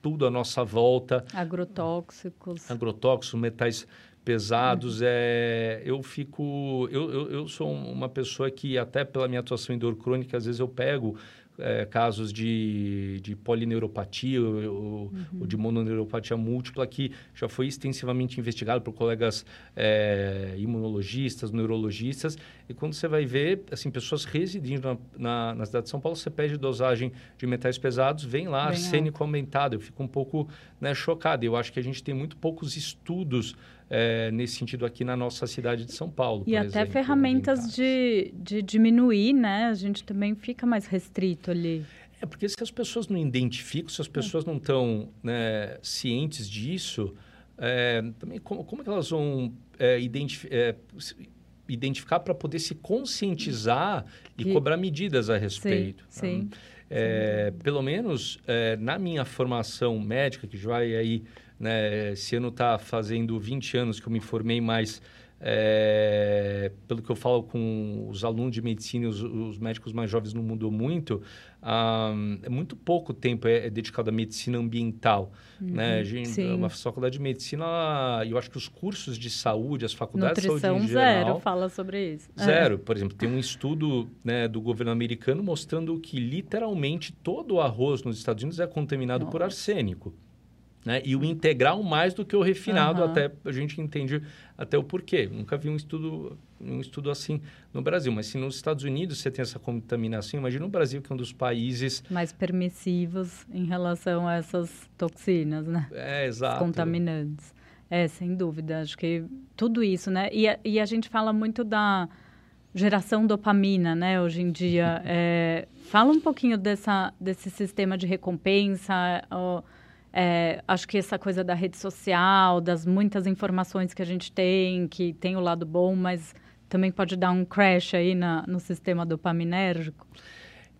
tudo à nossa volta. Agrotóxicos. Agrotóxicos, metais pesados. Uhum. É, eu fico... Eu, eu, eu sou uma pessoa que, até pela minha atuação em dor crônica, às vezes eu pego é, casos de, de polineuropatia ou, uhum. ou, de mononeuropatia múltipla que já foi extensivamente investigado por colegas é, imunologistas, neurologistas. E quando você vai ver, assim, pessoas residindo na, na, na, cidade de São Paulo, você pede dosagem de metais pesados, vem lá, vem arsênico aumentado. Eu fico um pouco né, chocado. Eu acho que a gente tem muito poucos estudos é, nesse sentido aqui na nossa cidade de São Paulo. E até exemplo, ferramentas de, de diminuir, né? A gente também fica mais restrito ali. É porque se as pessoas não identificam, se as pessoas é. não estão né, cientes disso, é, também como, como é que elas vão é, identifi é, identificar para poder se conscientizar e, e, cobrar medidas a respeito? Sim, sim. É, pelo menos é, na minha formação médica, que já vai aí né? Esse ano está fazendo 20 anos que eu me formei, mas é, pelo que eu falo com os alunos de medicina, os, os médicos mais jovens não mudou muito. Um, é muito pouco tempo é, é, dedicado à medicina ambiental, uhum, né? A gente, sim. uma faculdade de medicina, eu acho que os cursos de saúde, as faculdades Nutrição de saúde em geral, zero fala sobre isso. Zero, é. por exemplo, tem um estudo né, do governo americano mostrando que literalmente todo o arroz nos Estados Unidos é contaminado Nossa. por arsênico. Né? E o integral mais do que o refinado, uhum. até a gente entende até o porquê. Nunca vi um estudo, um estudo assim no Brasil, mas se nos Estados Unidos você tem essa contaminação, imagina o Brasil que é um dos países mais permissivos em relação a essas toxinas, né? É, exato. Os contaminantes. É, sem dúvida. Acho que tudo isso, né? E a, e a gente fala muito da geração dopamina, né, hoje em dia. É, fala um pouquinho dessa, desse sistema de recompensa. Ó, é, acho que essa coisa da rede social, das muitas informações que a gente tem, que tem o lado bom, mas também pode dar um crash aí na, no sistema dopaminérgico.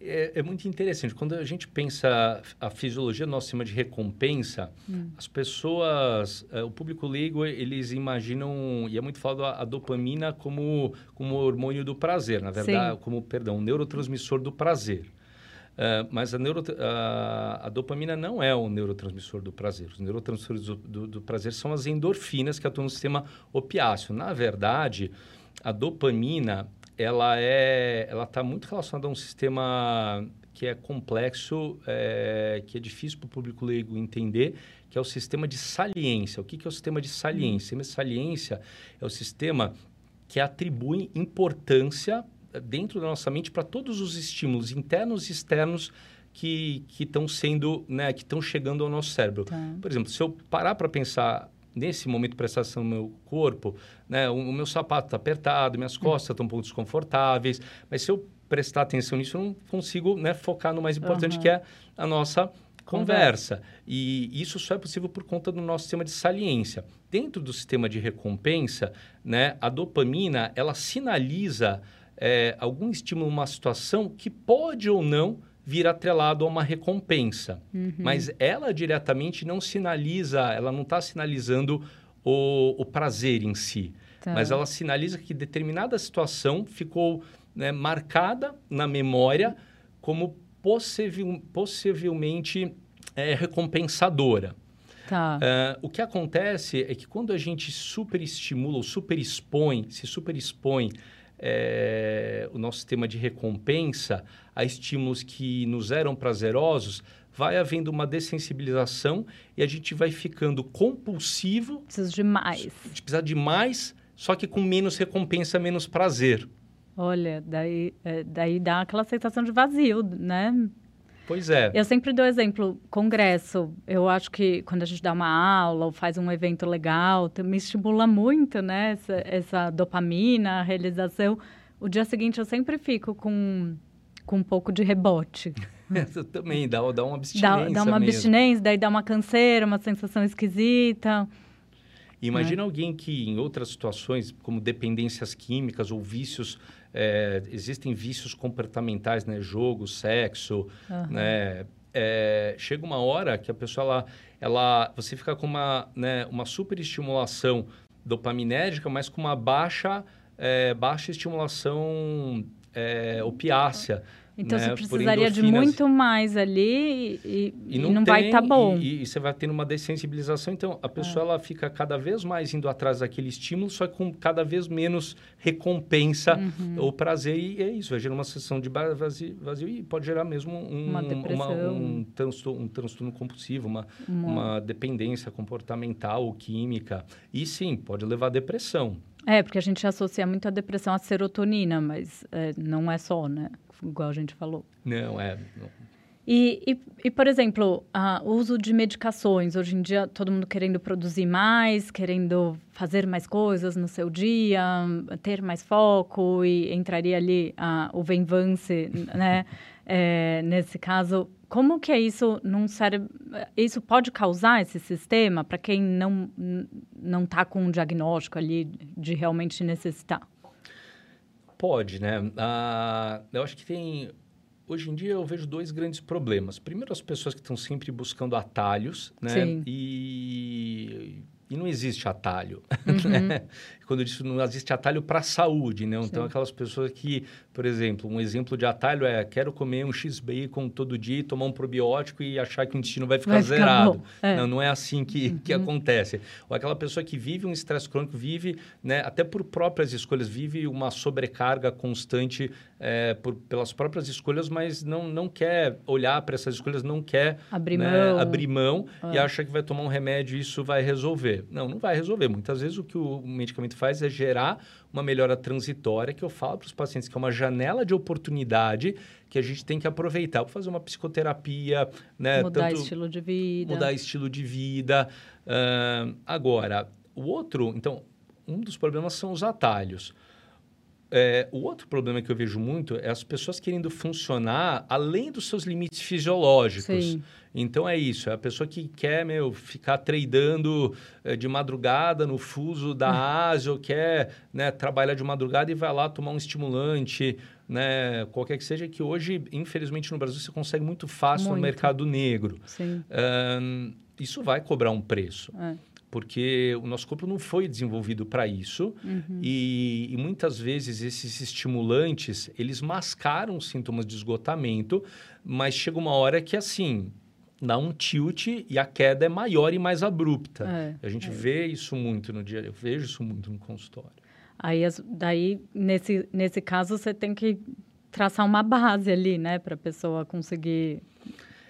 É, é, muito interessante. Quando a gente pensa a fisiologia do nosso sistema de recompensa, hum. as pessoas, é, o público leigo, eles imaginam, e é muito falado a, a dopamina como, como hormônio do prazer, na verdade, Sim. como, perdão, neurotransmissor do prazer. Uh, mas a, neuro, a, a, dopamina não é o neurotransmissor do prazer. Os neurotransmissores do, do, do prazer são as endorfinas que atuam no sistema opiáceo. Na verdade, a dopamina ela é, ela está muito relacionada a um sistema que é complexo, é, que é difícil para o público leigo entender, que é o sistema de saliência. O que, que é o sistema de saliência? O sistema de saliência é o sistema que atribui importância dentro da nossa mente para todos os estímulos internos e externos que estão sendo, né, que estão chegando ao nosso cérebro. Tá. Por exemplo, se eu parar para pensar nesse momento de prestação no meu corpo, né, o, o meu sapato está apertado, minhas costas estão um pouco desconfortáveis, mas se eu prestar atenção nisso, eu não consigo né, focar no mais importante, uhum. que é a nossa conversa. conversa. E isso só é possível por conta do nosso sistema de saliência. Dentro do sistema de recompensa, né, a dopamina, ela sinaliza é, algum estímulo, uma situação que pode ou não vir atrelado a uma recompensa. Uhum. Mas ela diretamente não sinaliza, ela não está sinalizando o, o, prazer em si. Tá. Mas ela sinaliza que determinada situação ficou né, marcada na memória como possivel, possivelmente é, recompensadora. Tá. Uh, o que acontece é que quando a gente superestimula ou superexpõe, se superexpõe é, o nosso sistema de recompensa a estímulos que nos eram prazerosos, vai havendo uma dessensibilização e a gente vai ficando compulsivo. Precisa de mais. Precisa de mais, só que com menos recompensa, menos prazer. Olha, daí, é, daí dá aquela sensação de vazio, né? Pois é. Eu sempre dou exemplo, congresso. Eu acho que quando a gente dá uma aula ou faz um evento legal, me estimula muito, né? Essa, essa dopamina, a realização. O dia seguinte eu sempre fico com, com um pouco de rebote. também, dá, dá uma abstinência. Dá, dá uma mesmo. abstinência, daí dá uma canseira, uma sensação esquisita. Imagina né? alguém que em outras situações, como dependências químicas ou vícios é, existem vícios comportamentais, né? Jogo, sexo, uhum. né? É, chega uma hora que a pessoa, ela, ela, você fica com uma, né, uma super estimulação dopaminérgica, mas com uma baixa, é, baixa estimulação opiácea. Então né, você precisaria de muito mais ali e, e, e não, não vai estar tá bom. E, e, você vai tendo uma dessensibilização. Então a pessoa é. ela fica cada vez mais indo atrás daquele estímulo, só com cada vez menos recompensa uhum. ou prazer. E é isso, vai gerar uma sensação de vazio, vazio e pode gerar mesmo um, uma depressão. Uma, um, transtorno, um transtorno compulsivo, uma, uma... uma dependência comportamental ou química. E sim, pode levar à depressão. É, porque a gente associa muito a depressão à serotonina, mas é, não é só, né? Igual a gente falou. Não, é. Não. E, e, e, por exemplo, o uso de medicações. Hoje em dia, todo mundo querendo produzir mais, querendo fazer mais coisas no seu dia, ter mais foco, e entraria ali o Venvance, né? É, nesse caso, como que é isso num cérebro? Isso pode causar esse sistema para quem não não está com um diagnóstico ali de realmente necessitar? Pode, né? Ah, eu acho que tem. Hoje em dia eu vejo dois grandes problemas. Primeiro, as pessoas que estão sempre buscando atalhos, né? Sim. E e não existe atalho. Uhum. Né? Quando eu disse não existe atalho para a saúde, né? Então, aquelas pessoas que, por exemplo, um exemplo de atalho é quero comer um X-Bacon todo dia, tomar um probiótico e achar que o intestino vai ficar vai zerado. Ficar é. Não, não é assim que, uhum. que acontece. Ou aquela pessoa que vive um estresse crônico, vive, né, até por próprias escolhas, vive uma sobrecarga constante é, por, pelas próprias escolhas, mas não, não quer olhar para essas escolhas, não quer abrir né, mão, abrir mão e ah. acha que vai tomar um remédio e isso vai resolver. Não, não vai resolver. Muitas vezes o que o medicamento faz é gerar uma melhora transitória, que eu falo para os pacientes que é uma janela de oportunidade que a gente tem que aproveitar para fazer uma psicoterapia, né? Mudar Tanto, estilo de vida. Mudar estilo de vida. Uh, agora, o outro, então, um dos problemas são os atalhos. É, o outro problema que eu vejo muito é as pessoas querendo funcionar além dos seus limites fisiológicos. Sim. Então é isso, é a pessoa que quer, meu, ficar tradando é, de madrugada no fuso da hum. Ásia, ou quer né, trabalhar de madrugada e vai lá tomar um estimulante, né, qualquer que seja, que hoje, infelizmente, no Brasil você consegue muito fácil muito. no mercado negro. Sim. Um, isso vai cobrar um preço. É porque o nosso corpo não foi desenvolvido para isso uhum. e, e, muitas vezes esses estimulantes eles mascaram sintomas de esgotamento, mas chega uma hora que assim dá um tilt e a queda é maior e mais abrupta. É, a gente é. vê isso muito no dia, eu vejo isso muito no consultório. Aí daí nesse nesse caso você tem que traçar uma base ali, né, para a pessoa conseguir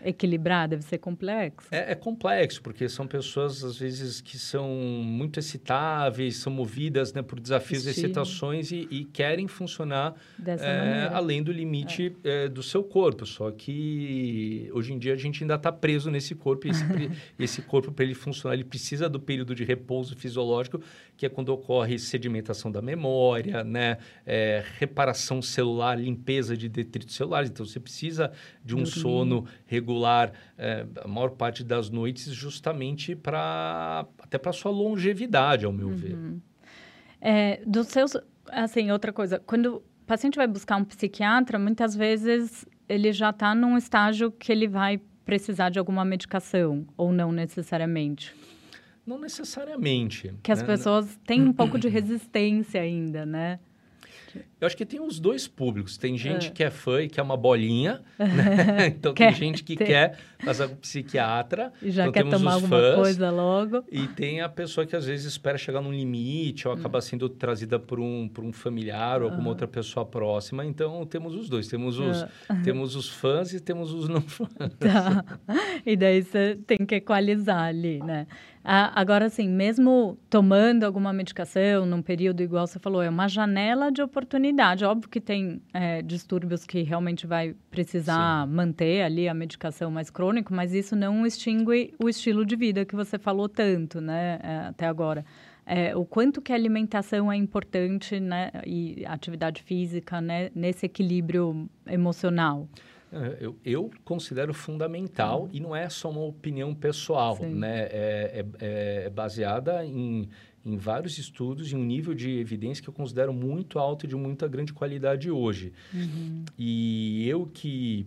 equilibrar deve ser complexo? É, é, complexo, porque são pessoas, às vezes, que são muito excitáveis, são movidas né, por desafios e excitações e, e, querem funcionar é, além do limite é. é. do seu corpo. Só que hoje em dia a gente ainda está preso nesse corpo e esse, esse corpo, para ele funcionar, ele precisa do período de repouso fisiológico, que é quando ocorre sedimentação da memória, né, é, reparação celular, limpeza de detritos celulares. Então, você precisa de um sono regular regular é, a maior parte das noites justamente para até para sua longevidade, ao meu uhum. ver. É, dos seus, assim, outra coisa, quando o paciente vai buscar um psiquiatra, muitas vezes ele já está num estágio que ele vai precisar de alguma medicação ou não necessariamente. Não necessariamente. Que as né? pessoas têm um pouco de resistência ainda, né? Eu acho que tem os dois públicos. Tem gente é. que é fã e quer uma bolinha, né? então quer, tem gente que tem. quer fazer com psiquiatra. E já então, quer tomar alguma fãs, coisa logo. E tem a pessoa que às vezes espera chegar num limite ou acaba hum. sendo trazida por um, por um familiar ou alguma outra pessoa próxima. Então temos os dois. Temos os, uh. temos os fãs e temos os não fãs. Tá. E daí você tem que equalizar ali, né? Ah, agora, assim, mesmo tomando alguma medicação num período igual você falou, é uma janela de oportunidade. Óbvio que tem é, distúrbios que realmente vai precisar Sim. manter ali a medicação mais crônica, mas isso não extingue o estilo de vida que você falou tanto, né, é, até agora. É, o quanto que a alimentação é importante, né, e atividade física, né, nesse equilíbrio emocional. É, eu, eu, considero fundamental e não é só uma opinião pessoal, Sim. né? É, é, é, baseada em, em vários estudos e um nível de evidência que eu considero muito alto e de muita grande qualidade hoje. Uhum. E eu que...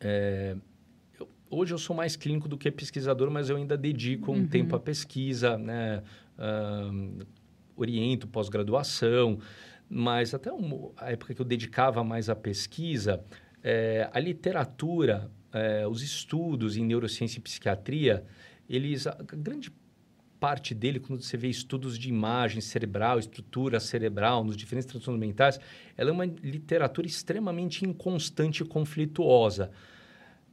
É, eu, hoje eu sou mais clínico do que pesquisador, mas eu ainda dedico um uhum. tempo à pesquisa, né? Uh, oriento pós-graduação, mas até a época que eu dedicava mais à pesquisa é, a literatura, é, os estudos em neurociência e psiquiatria, eles, a grande parte dele, quando você vê estudos de imagem cerebral, estrutura cerebral, nos diferentes transtornos mentais, ela é uma literatura extremamente inconstante e conflituosa.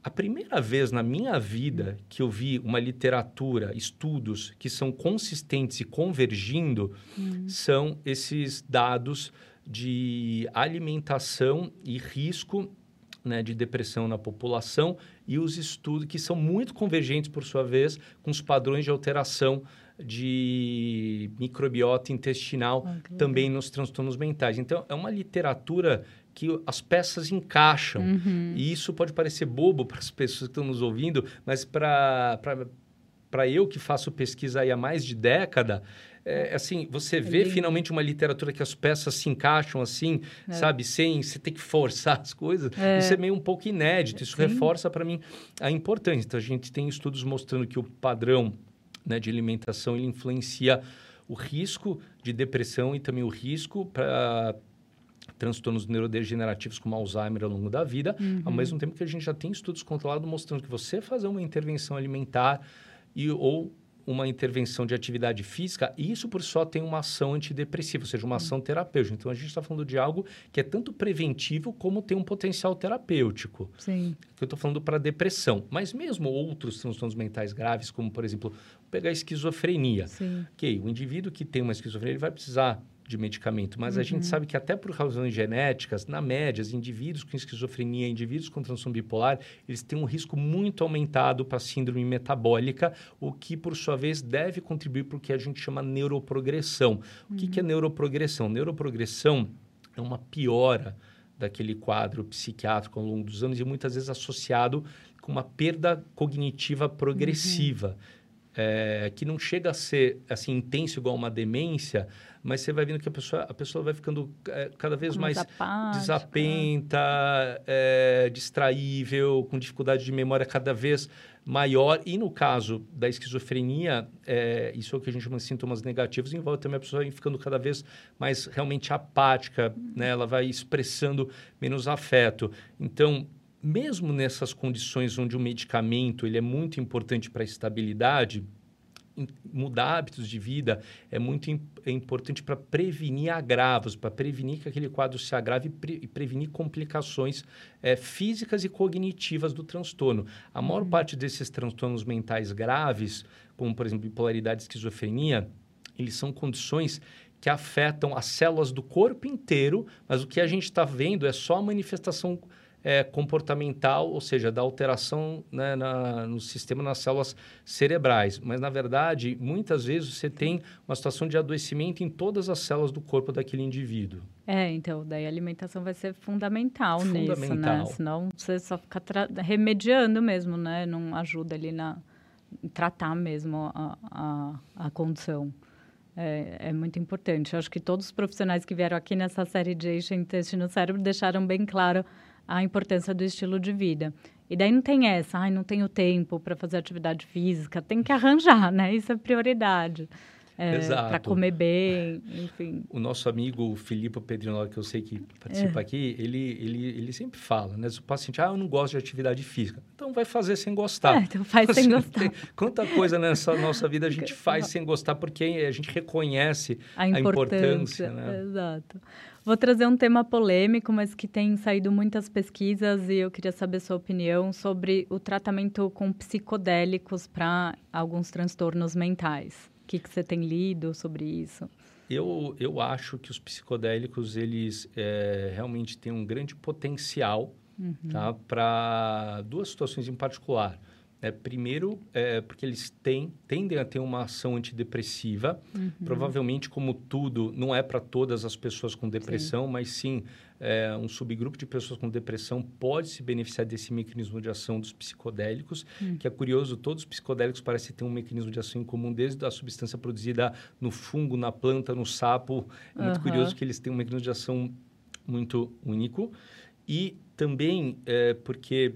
A primeira vez na minha vida que eu vi uma literatura, estudos que são consistentes e convergindo, hum. são esses dados de alimentação e risco né, de depressão na população e os estudos que são muito convergentes, por sua vez, com os padrões de alteração de microbiota intestinal ah, também nos transtornos mentais. Então, é uma literatura que as peças encaixam. Uhum. E isso pode parecer bobo para as pessoas que estão nos ouvindo, mas para eu que faço pesquisa há mais de década, é, assim, você vê finalmente uma literatura que as peças se encaixam assim, é. sabe, sem você ter que forçar as coisas. É. Isso é meio um pouco inédito. Isso Sim. reforça para mim a importância. Então, a gente tem estudos mostrando que o padrão né, de alimentação ele influencia o risco de depressão e também o risco para transtornos neurodegenerativos como Alzheimer ao longo da vida, uhum. ao mesmo tempo que a gente já tem estudos controlados mostrando que você fazer uma intervenção alimentar e ou uma intervenção de atividade física, isso por só tem uma ação antidepressiva, ou seja, uma ação terapêutica. Então, a gente está falando de algo que é tanto preventivo como tem um potencial terapêutico. Sim. Que eu estou falando para depressão. Mas mesmo outros transtornos mentais graves, como, por exemplo, pegar a esquizofrenia. Sim. Ok, o indivíduo que tem uma esquizofrenia, ele vai precisar de medicamento, mas uhum. a gente uhum. sabe que até por razões genéticas, na média, os indivíduos com esquizofrenia, indivíduos com transtorno bipolar, eles têm um risco muito aumentado para síndrome metabólica, o que, por sua vez, deve contribuir para o que a gente chama neuroprogressão. O que, que é uhum. neuroprogressão? Neuroprogressão é uma piora daquele quadro psiquiátrico ao longo dos anos e muitas vezes associado com uma perda cognitiva progressiva. Uhum. É, que não chega a ser assim intenso igual uma demência, mas você vai vendo que a pessoa, a pessoa vai ficando é, cada vez mais apática. desapenta, é, distraível, com dificuldade de memória cada vez maior. E no caso da esquizofrenia, é, isso é o que a gente chama de sintomas negativos, envolve também a pessoa ficando cada vez mais realmente apática, né? ela vai expressando menos afeto. Então, mesmo nessas condições onde o medicamento ele é muito importante para a estabilidade, mudar hábitos de vida é muito é importante para prevenir agravos, para prevenir que aquele quadro se agrave e, pre e prevenir complicações é, físicas e cognitivas do transtorno. A maior uhum. parte desses transtornos mentais graves, como por exemplo bipolaridade e esquizofrenia, eles são condições que afetam as células do corpo inteiro, mas o que a gente está vendo é só a manifestação é, comportamental, ou seja, da alteração né, na, no sistema, nas células cerebrais. Mas, na verdade, muitas vezes você tem uma situação de adoecimento em todas as células do corpo daquele indivíduo. É, então, daí a alimentação vai ser fundamental, fundamental. nisso, né? Senão você só fica remediando mesmo, né? Não ajuda ali na tratar mesmo a, a, a condição. É, é, muito importante. Eu acho que todos os profissionais que vieram aqui nessa série de eixo intestino cérebro deixaram bem claro a importância do estilo de vida. E daí não tem essa, ai, não tenho tempo para fazer atividade física, tem que arranjar, né? Isso é prioridade. É, para comer bem, enfim. O nosso amigo Filipe Pedrinho, que eu sei que participa é. aqui, ele, ele, ele sempre fala, né? Se o paciente, ah, eu não gosto de atividade física. Então vai fazer sem gostar. É, então faz sem gostar. Tem, quanta coisa nessa nossa vida a gente faz sem gostar, porque a gente reconhece a importância. A importância né? Exato. Vou trazer um tema polêmico, mas que tem saído muitas pesquisas e eu queria saber sua opinião sobre o tratamento com psicodélicos para alguns transtornos mentais. O que, que você tem lido sobre isso? Eu, eu acho que os psicodélicos, eles é, realmente têm um grande potencial uhum. tá, para duas situações em particular. É, primeiro, é, porque eles têm, tendem a ter uma ação antidepressiva. Uhum. Provavelmente, como tudo, não é para todas as pessoas com depressão, sim. mas sim é, um subgrupo de pessoas com depressão pode se beneficiar desse mecanismo de ação dos psicodélicos, uhum. que é curioso, todos os psicodélicos parecem ter um mecanismo de ação em comum, desde a substância produzida no fungo, na planta, no sapo. É muito uhum. curioso que eles têm um mecanismo de ação muito único. E também é, porque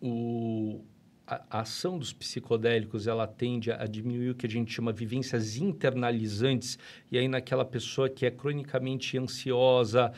o, a, ação dos psicodélicos ela tende a, diminuir o que a gente chama vivências internalizantes e aí naquela pessoa que é cronicamente ansiosa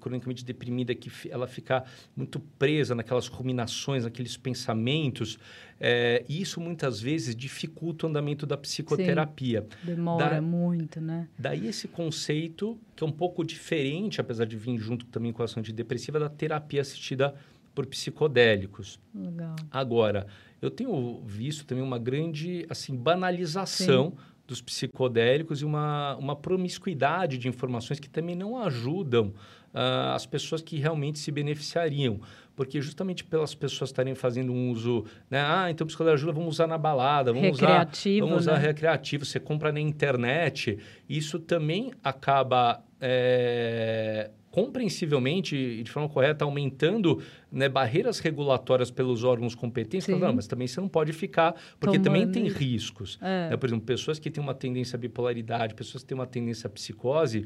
cronicamente deprimida que ela fica muito presa naquelas ruminações naqueles pensamentos é, e isso muitas vezes dificulta o andamento da psicoterapia. Sim, demora da, muito né? Daí esse conceito que é um pouco diferente apesar de vir junto também com a ação antidepressiva da terapia assistida por psicodélicos. Legal. Agora, eu tenho visto também uma grande assim banalização Sim. dos psicodélicos e uma, uma promiscuidade de informações que também não ajudam uh, as pessoas que realmente se beneficiariam. Porque justamente pelas pessoas estarem fazendo um uso, né? Ah, então psicodélico ajuda, vamos usar na balada, vamos recreativo, usar, vamos usar né? recreativo, você compra na internet. Isso também acaba é, compreensivelmente e de forma correta, aumentando né, barreiras regulatórias pelos órgãos competentes, falando, mas também você não pode ficar, porque Tomando. também tem riscos. É. Né? Por exemplo, pessoas que têm uma tendência à bipolaridade, pessoas que têm uma tendência à psicose,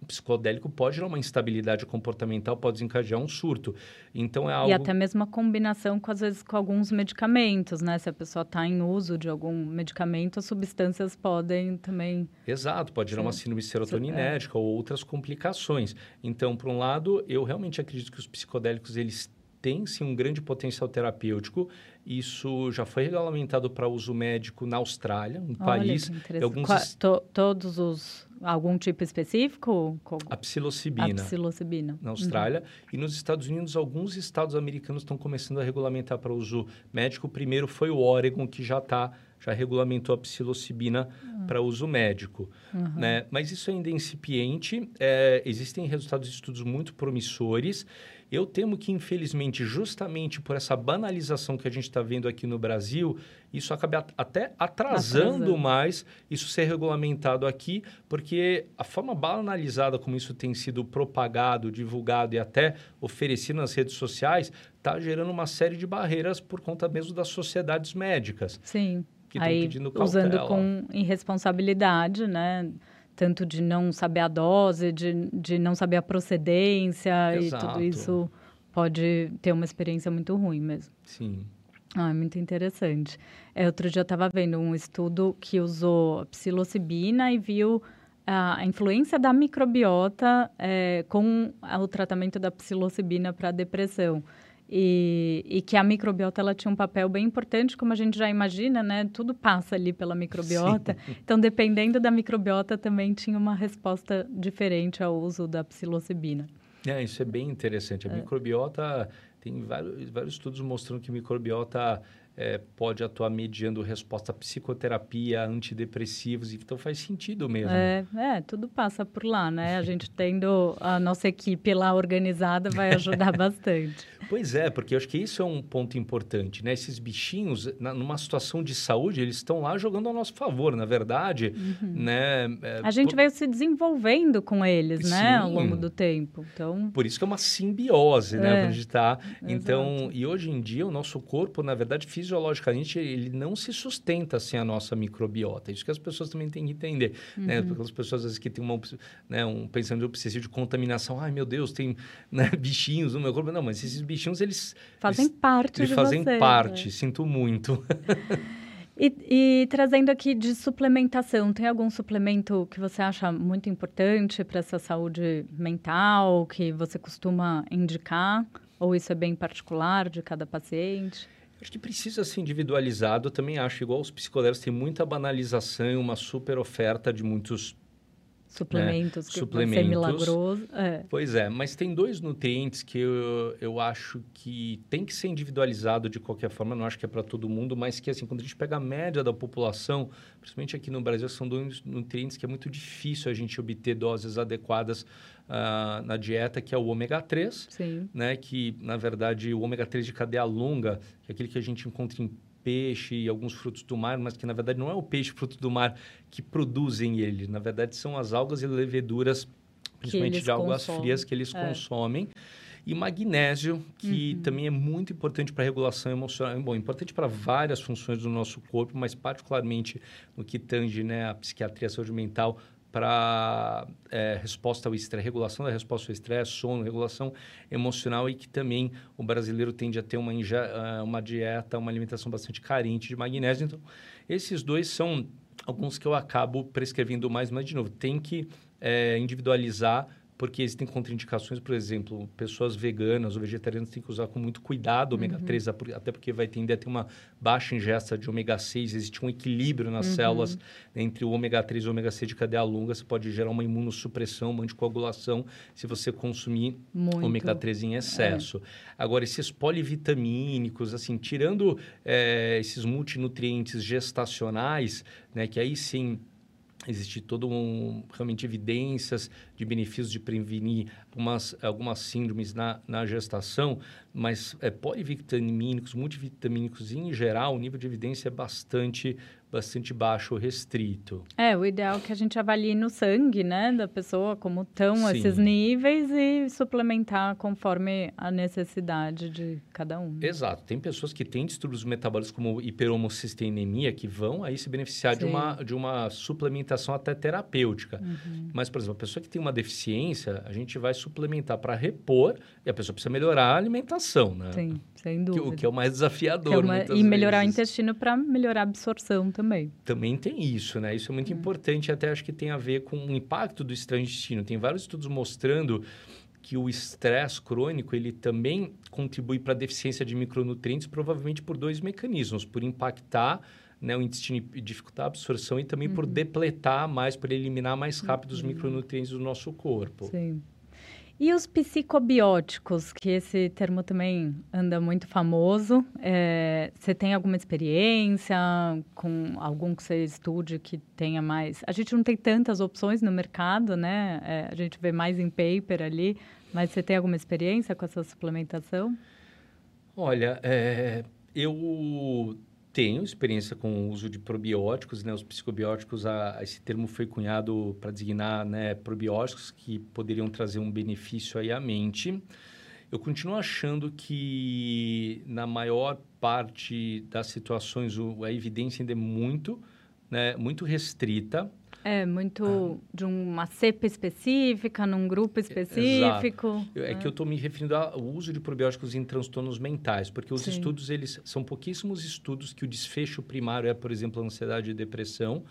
o psicodélico pode gerar uma instabilidade comportamental, pode desencadear um surto. Então é algo... E até mesmo a combinação, com, às vezes, com alguns medicamentos, né? Se a pessoa está em uso de algum medicamento, as substâncias podem também... Exato, pode gerar uma síndrome serotoninérgica é. ou outras complicações. Então, por um lado, eu realmente acredito que os psicodélicos, eles têm sim um grande potencial terapêutico. Isso já foi regulamentado para uso médico na Austrália, um Olha, país. Alguns... Qua, to, todos os algum tipo específico? A psilocibina. A psilocibina. Na Austrália. Uhum. E nos Estados Unidos, alguns estados americanos estão começando a regulamentar para uso médico. O primeiro foi o Oregon, que já está já regulamentou a psilocibina uhum. para uso médico. Uhum. Né? Mas isso ainda é incipiente, é, existem resultados de estudos muito promissores. Eu temo que, infelizmente, justamente por essa banalização que a gente está vendo aqui no Brasil, isso acabe até atrasando, atrasando, mais isso ser regulamentado aqui, porque a forma banalizada como isso tem sido propagado, divulgado e até oferecido nas redes sociais está gerando uma série de barreiras por conta mesmo das sociedades médicas. Sim. Que Aí, pedindo cautela. usando com irresponsabilidade, né? Tanto de não saber a dose, de, de não saber a procedência Exato. e tudo isso pode ter uma experiência muito ruim mesmo. Sim. Ah, é muito interessante. É, outro dia eu estava vendo um estudo que usou psilocibina e viu a influência da microbiota é, com o tratamento da psilocibina para depressão. E, e, que a microbiota ela tinha um papel bem importante, como a gente já imagina, né? Tudo passa ali pela microbiota. Sim. Então, dependendo da microbiota, também tinha uma resposta diferente ao uso da psilocibina. É, isso é bem interessante. A é. microbiota tem vários, vários estudos mostrando que microbiota é, pode atuar mediando resposta à psicoterapia, antidepressivos, então faz sentido mesmo. É, é, tudo passa por lá, né? A gente tendo a nossa equipe lá organizada vai ajudar bastante. Pois é, porque eu acho que isso é um ponto importante, né? Esses bichinhos, na, numa situação de saúde, eles estão lá jogando ao nosso favor, na verdade, uhum. né? É, a gente veio se desenvolvendo com eles, Sim. né? Ao longo do tempo, então... Por isso que é uma simbiose, né? É. Onde está. Então, e hoje em dia, o nosso corpo, na verdade, fisiologicamente, ele não se sustenta sem a nossa microbiota. Isso que as pessoas também têm que entender, né? uhum. né? Porque as pessoas, às vezes, que têm uma, né, um pensamento obsessivo de contaminação. Ai, meu Deus, tem né, bichinhos no meu corpo. Não, mas esses bichinhos bichinhos, eles... Fazem eles, parte eles de fazem você, parte, né? sinto muito. e, e, trazendo aqui de suplementação, tem algum suplemento que você acha muito importante para essa saúde mental, que você costuma indicar? Ou isso é bem particular de cada paciente? Acho que precisa ser individualizado. Eu também acho, igual os psicólogos, tem muita banalização e uma super oferta de muitos Suplementos, né? que Suplementos. milagroso. É. Pois é, mas tem dois nutrientes que eu, eu acho que tem que ser individualizado de qualquer forma, não acho que é para todo mundo, mas que assim, quando a gente pega a média da população, principalmente aqui no Brasil, são dois nutrientes que é muito difícil a gente obter doses adequadas uh, na dieta, que é o ômega 3, Sim. né? Que, na verdade, o ômega 3 de cadeia longa, que é aquele que a gente encontra em peixe e alguns frutos do mar, mas que na verdade não é o peixe fruto do mar que produzem ele. Na verdade, são as algas e leveduras, principalmente de águas consomem. frias, que eles é. consomem. E magnésio, que uhum. também é muito importante para a regulação emocional. Bom, importante para várias funções do nosso corpo, mas particularmente no que tange né, a psiquiatria, a saúde mental, para é, resposta ao estresse, regulação da resposta ao estresse, sono, regulação emocional e que também o brasileiro tende a ter uma, é, uma dieta, uma alimentação bastante carente de magnésio. Então, esses dois são alguns que eu acabo prescrevendo mais, mas de novo, tem que é, individualizar porque existem contraindicações, por exemplo, pessoas veganas ou vegetarianas têm que usar com muito cuidado o ômega uhum. 3, até porque vai tender a ter uma baixa ingesta de ômega 6, existe um equilíbrio nas uhum. células entre o ômega 3 e o ômega 6 de cadeia longa, você pode gerar uma imunossupressão, uma anticoagulação se você consumir muito. ômega 3 em excesso. É. Agora, esses polivitamínicos, assim, tirando é, esses multinutrientes gestacionais, né, que aí sim existe todo um realmente evidências de benefícios de prevenir algumas, algumas síndromes na, na gestação, mas é, polivitamínicos, multivitamínicos em geral, o nível de evidência é bastante bastante baixo, restrito. É, o ideal é que a gente avalie no sangue, né, da pessoa como estão esses níveis e suplementar conforme a necessidade de cada um. Exato. Tem pessoas que têm distúrbios metabólicos como hiperhomocisteinemia que vão aí se beneficiar de uma, de uma suplementação até terapêutica. Uhum. Mas, por exemplo, a pessoa que tem uma deficiência, a gente vai suplementar para repor e a pessoa precisa melhorar a alimentação, né? Sim, sem dúvida. O que é o mais desafiador, é uma... E melhorar vezes. o intestino para melhorar a absorção também. Também tem isso, né? Isso é muito hum. importante, até acho que tem a ver com o impacto do intestino. Tem vários estudos mostrando que o estresse crônico ele também contribui para a deficiência de micronutrientes, provavelmente por dois mecanismos, por impactar né, o intestino e dificultar a absorção e também uhum. por depletar mais, por eliminar mais rápido uhum. os micronutrientes do nosso corpo. Sim. E os psicobióticos, que esse termo também anda muito famoso, é, você tem alguma experiência com algum que você estude que tenha mais? A gente não tem tantas opções no mercado, né? É, a gente vê mais em paper ali, mas você tem alguma experiência com essa suplementação? Olha, é, eu tenho experiência com o uso de probióticos, né? Os psicobióticos, a, esse termo foi cunhado para designar né, probióticos que poderiam trazer um benefício aí à mente. Eu continuo achando que, na maior parte das situações, o, a evidência ainda é muito, né, muito restrita. É, muito ah. de uma cepa específica, num grupo específico. Exato. É, é que eu estou me referindo ao uso de probióticos em transtornos mentais, porque os Sim. estudos, eles são pouquíssimos estudos que o desfecho primário é, por exemplo, ansiedade e depressão.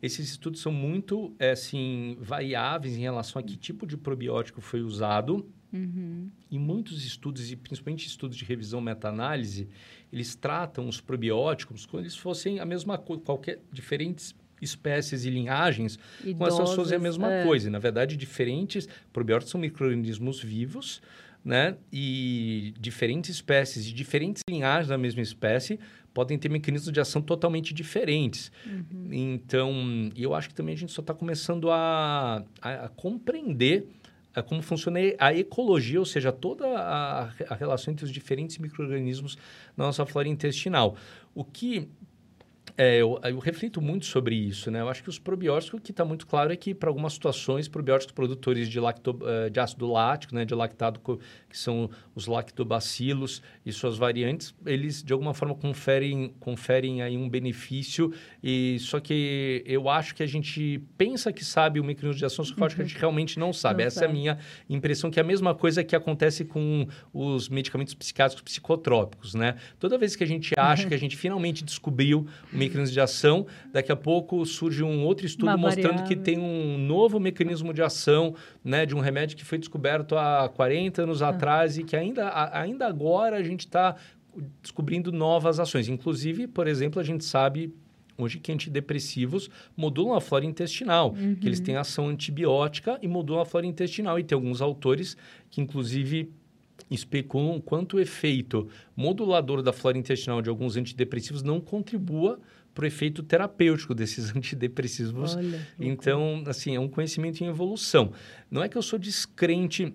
Esses estudos são muito, é, assim, variáveis em relação a que tipo de probiótico foi usado. Uhum. E muitos estudos, e principalmente estudos de revisão meta-análise, eles tratam os probióticos como se eles fossem a mesma coisa, qualquer diferentes espécies e linhagens, Idosos, com essas pessoas é a mesma é. coisa. E, na verdade, diferentes probióticos são micro-organismos vivos, né? E diferentes espécies de diferentes linhagens da mesma espécie podem ter mecanismos de ação totalmente diferentes. Uhum. Então, eu acho que também a gente só está começando a, a, a compreender a como funciona a ecologia, ou seja, toda a, a relação entre os diferentes micro-organismos na nossa flora intestinal. O que é, eu, eu, reflito muito sobre isso, né? Eu acho que os probióticos, o que está muito claro é que, para algumas situações, probióticos produtores de, lacto, eh, de ácido lático, né? De lactado, que são os lactobacilos e suas variantes, eles, de alguma forma, conferem, conferem aí um benefício. E só que eu acho que a gente pensa que sabe o mecanismo de ação, só que eu acho que a gente realmente não sabe. Não Essa sabe. é a minha impressão, que é a mesma coisa que acontece com os medicamentos psiquiátricos psicotrópicos, né? Toda vez que a gente acha que a gente finalmente descobriu o mecanismo de ação. Daqui a pouco surge um outro estudo Uma mostrando variável. que tem um novo mecanismo de ação né, de um remédio que foi descoberto há 40 anos ah. atrás e que ainda, ainda agora a gente está descobrindo novas ações. Inclusive, por exemplo, a gente sabe hoje que antidepressivos modulam a flora intestinal, uhum. que eles têm ação antibiótica e modulam a flora intestinal. E tem alguns autores que, inclusive, especulam quanto o efeito modulador da flora intestinal de alguns antidepressivos não contribua para o efeito terapêutico desses antidepressivos. Olha, então, assim, é um conhecimento em evolução. Não é que eu sou descrente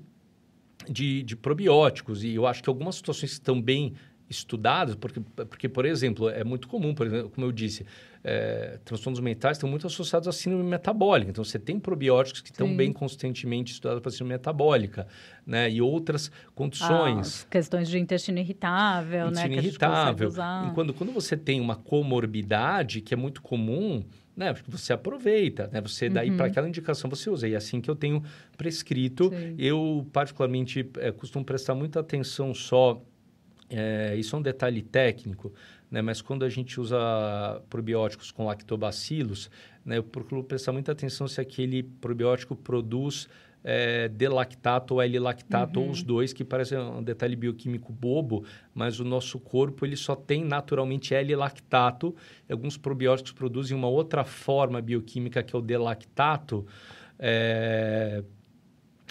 de, de probióticos, e eu acho que algumas situações que estão bem estudadas, porque, porque, por exemplo, é muito comum, por exemplo, como eu disse, é, transtornos mentais estão muito associados à síndrome metabólica. Então, você tem probióticos que estão bem consistentemente estudados para síndrome metabólica, né? E outras condições. Ah, questões de intestino irritável, intestino né? irritável. E quando, quando você tem uma comorbidade, que é muito comum, né? Porque você aproveita, né? Você daí uhum. para aquela indicação você usa. E é assim que eu tenho prescrito. Sim. Eu, particularmente, é, costumo prestar muita atenção só... É, isso é um detalhe técnico, né? Mas quando a gente usa probióticos com lactobacilos, né, eu procuro prestar muita atenção se aquele probiótico produz é, D-lactato ou L-lactato, uhum. ou os dois, que parece um detalhe bioquímico bobo, mas o nosso corpo ele só tem naturalmente L-lactato. Alguns probióticos produzem uma outra forma bioquímica, que é o D-lactato. É,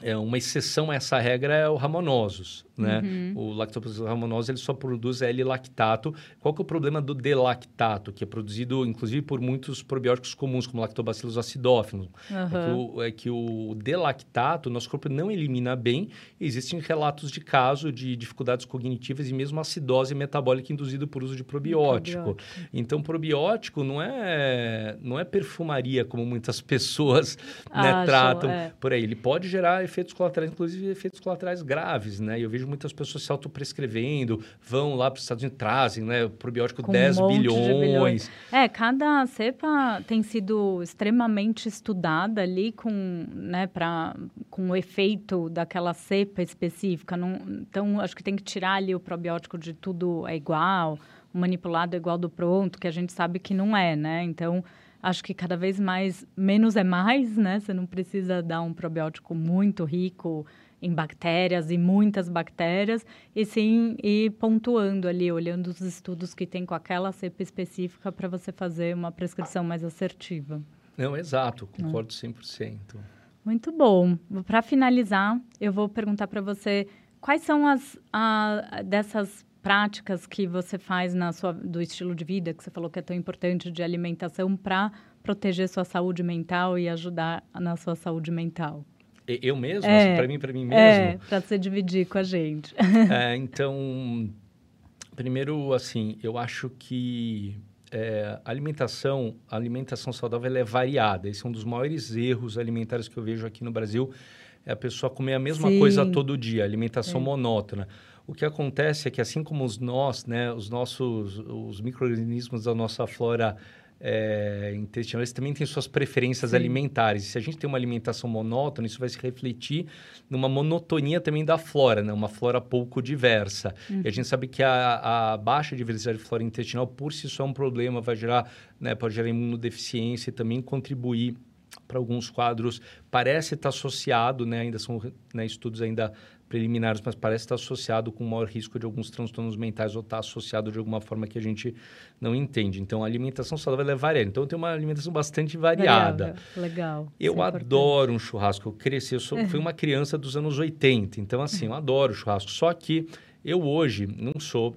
é, uma exceção a essa regra é o ramonosos, né? Uhum. O lactobacillus rhamnosus ele só produz L-lactato. Qual que é o problema do D-lactato, que é produzido inclusive por muitos probióticos comuns, como lactobacillus acidófilos? Uhum. É que o, é o D-lactato, nosso corpo não elimina bem. Existem relatos de caso de dificuldades cognitivas e mesmo acidose metabólica induzida por uso de probiótico. probiótico. Então, probiótico não é, não é perfumaria como muitas pessoas né, tratam é. por aí. Ele pode gerar efeitos colaterais, inclusive efeitos colaterais graves, né? Eu vejo vejo muitas pessoas se autoprescrevendo, vão lá para os Estados Unidos, trazem, né? Probiótico Com 10 um bilhões. bilhões. É, cada cepa tem sido extremamente estudada ali com, né, pra, com o efeito daquela cepa específica. Não, então, acho que tem que tirar ali o probiótico de tudo é igual, o manipulado é igual do pronto, que a gente sabe que não é, né? Então, acho que cada vez mais, menos é mais, né? Você não precisa dar um probiótico muito rico em bactérias e muitas bactérias, e sim ir pontuando ali, olhando os estudos que tem com aquela cepa específica para você fazer uma prescrição mais assertiva. Não, exato, concordo 100%. Muito bom. Para finalizar, eu vou perguntar para você quais são as a, dessas práticas que você faz na sua, do estilo de vida, que você falou que é tão importante, de alimentação, para proteger sua saúde mental e ajudar na sua saúde mental? Eu mesmo? É, assim, para mim, para mim mesmo? É, para você dividir com a gente. É, então, primeiro, assim, eu acho que é, a alimentação, a alimentação saudável é variada. Esse é um dos maiores erros alimentares que eu vejo aqui no Brasil. É a pessoa comer a mesma Sim. coisa todo dia, alimentação Sim. monótona. O que acontece é que assim como os nós, né, os nossos, os micro-organismos da nossa flora é, intestinal, eles também têm suas preferências Sim. alimentares. Se a gente tem uma alimentação monótona, isso vai se refletir numa monotonia também da flora, né? uma flora pouco diversa. Uhum. E a gente sabe que a, a, baixa diversidade de flora intestinal, por si só, é um problema, vai gerar, né, pode gerar imunodeficiência e também contribuir para alguns quadros. Parece estar associado, né, ainda são né, estudos ainda preliminares, mas parece estar associado com maior risco de alguns transtornos mentais ou está associado de alguma forma que a gente não entende. Então, a alimentação saudável é variada. Então, eu tenho uma alimentação bastante variada. Legal. Eu é adoro um churrasco. Eu cresci, eu sou, fui uma criança dos anos 80. Então, assim, eu adoro churrasco. Só que eu hoje não sou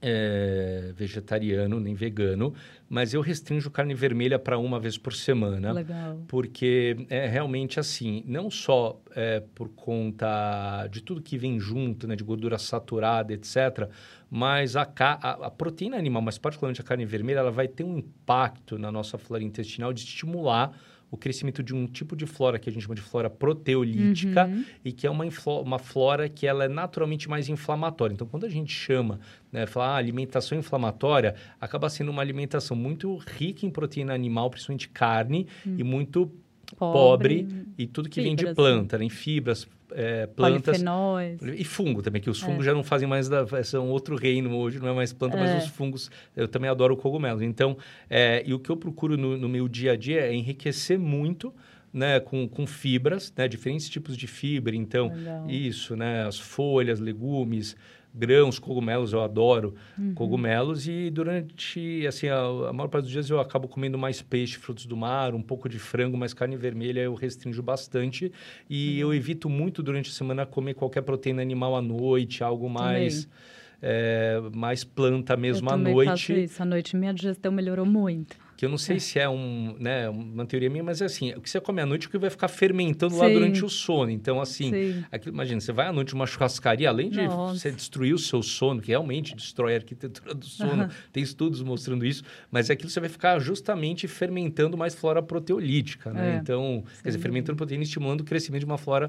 é, vegetariano nem vegano, mas eu restringo carne vermelha para uma vez por semana. Legal. Porque é realmente assim, não só é, por conta de tudo que vem junto, né, de gordura saturada, etc., mas a, a, a, proteína animal, mas particularmente a carne vermelha, ela vai ter um impacto na nossa flora intestinal de estimular o crescimento de um tipo de flora que a gente chama de flora proteolítica uhum. e que é uma, uma flora que ela é naturalmente mais inflamatória. Então, quando a gente chama, né, fala ah, alimentação inflamatória, acaba sendo uma alimentação muito rica em proteína animal, principalmente carne, uhum. e muito pobre, pobre e tudo que fibras, vem de planta, né? em fibras, é, plantas. E fungo também, que os fungos é. já não fazem mais, da, são outro reino hoje, não é mais planta, é. mas os fungos, eu também adoro cogumelos. Então, é, e o que eu procuro no, no meu dia a dia é enriquecer muito né, com, com fibras, né, diferentes tipos de fibra. Então, Legal. isso, né, as folhas, legumes, grãos, cogumelos, eu adoro uhum. cogumelos. E durante, assim, a, a, maior parte dos dias eu acabo comendo mais peixe, frutos do mar, um pouco de frango, mas carne vermelha eu restringo bastante. E uhum. eu evito muito durante a semana comer qualquer proteína animal à noite, algo mais... É, mais planta mesmo à noite. Faço isso. À noite minha digestão melhorou muito que eu não sei é. se é um, né, uma teoria minha, mas é assim, o que você come à noite é o que vai ficar fermentando Sim. lá durante o sono. Então, assim, aquilo, imagina, você vai à noite numa churrascaria, além de Nossa. você destruir o seu sono, que realmente destrói a arquitetura do sono, uhum. tem estudos mostrando isso, mas é aquilo você vai ficar justamente fermentando mais flora proteolítica, né? É. Então, Sim. quer dizer, fermentando proteína, estimulando o crescimento de uma flora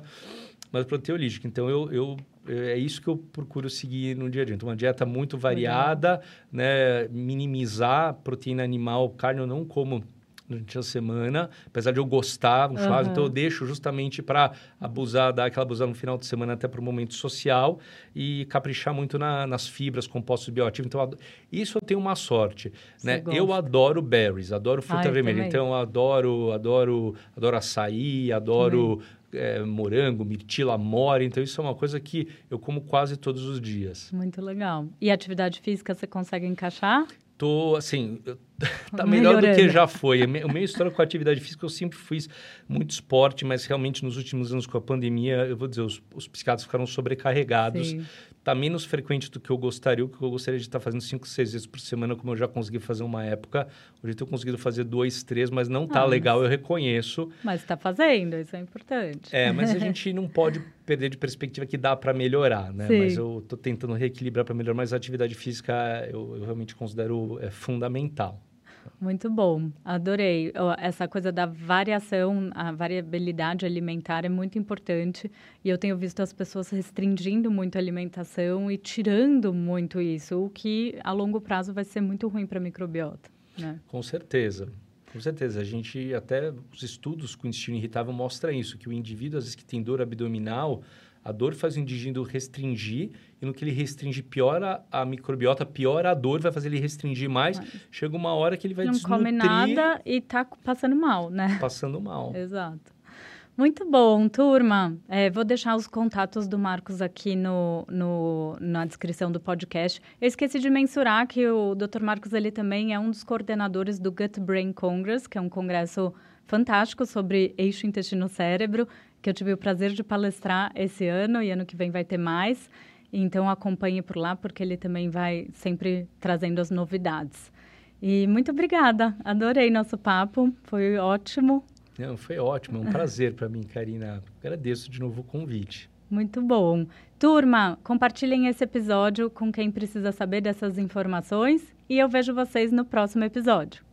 mais proteolítica. Então, eu, eu é isso que eu procuro seguir no dia a dia. Então, uma dieta muito variada, né? minimizar proteína animal, carne eu não como durante a semana, apesar de eu gostar um churrasco, uhum. então eu deixo justamente para abusar, dar aquela abusada no final de semana até para o momento social e caprichar muito na, nas fibras, compostos bioativos. Então, isso eu tenho uma sorte, né? Eu adoro berries, adoro fruta Ai, vermelha, também. então eu adoro, adoro, adoro açaí, adoro também é, morango, mirtila, mora. Então, isso é uma coisa que eu como quase todos os dias. Muito legal. E atividade física você consegue encaixar? Tô, assim, tá melhor Melhorando. do que já foi. O meu história com a atividade física, eu sempre fiz muito esporte, mas realmente nos últimos anos com a pandemia, eu vou dizer, os, os psiquiatras ficaram sobrecarregados. Sim está menos frequente do que eu gostaria, o que eu gostaria de estar tá fazendo cinco, seis vezes por semana, como eu já consegui fazer uma época. Hoje eu tenho conseguido fazer dois, três, mas não está ah, legal, eu reconheço. Mas está fazendo, isso é importante. É, mas a gente não pode perder de perspectiva que dá para melhorar, né? Sim. Mas eu estou tentando reequilibrar para melhorar, mas a atividade física eu, eu realmente considero é, fundamental. Muito bom, adorei. Essa coisa da variação, a variabilidade alimentar é muito importante. E eu tenho visto as pessoas restringindo muito a alimentação e tirando muito isso, o que a longo prazo vai ser muito ruim para a microbiota. Né? Com certeza. Com certeza, a gente até os estudos com intestino irritável mostram isso, que o indivíduo às vezes que tem dor abdominal, a dor faz o indivíduo restringir e no que ele restringe piora a microbiota, piora a dor, vai fazer ele restringir mais. Mas Chega uma hora que ele vai não desnutrir... Não come nada e tá passando mal, né? Passando mal. Exato. Muito bom, turma. É, vou deixar os contatos do Marcos aqui no, no, na descrição do podcast. Eu esqueci de mensurar que o Dr. Marcos ele também é um dos coordenadores do Gut Brain Congress, que é um congresso fantástico sobre eixo intestino-cérebro, que eu tive o prazer de palestrar esse ano e ano que vem vai ter mais. Então acompanhe por lá, porque ele também vai sempre trazendo as novidades. E muito obrigada, adorei nosso papo, foi ótimo. Não, foi ótimo, é um prazer para mim, Karina. Agradeço de novo o convite. Muito bom. Turma, compartilhem esse episódio com quem precisa saber dessas informações e eu vejo vocês no próximo episódio.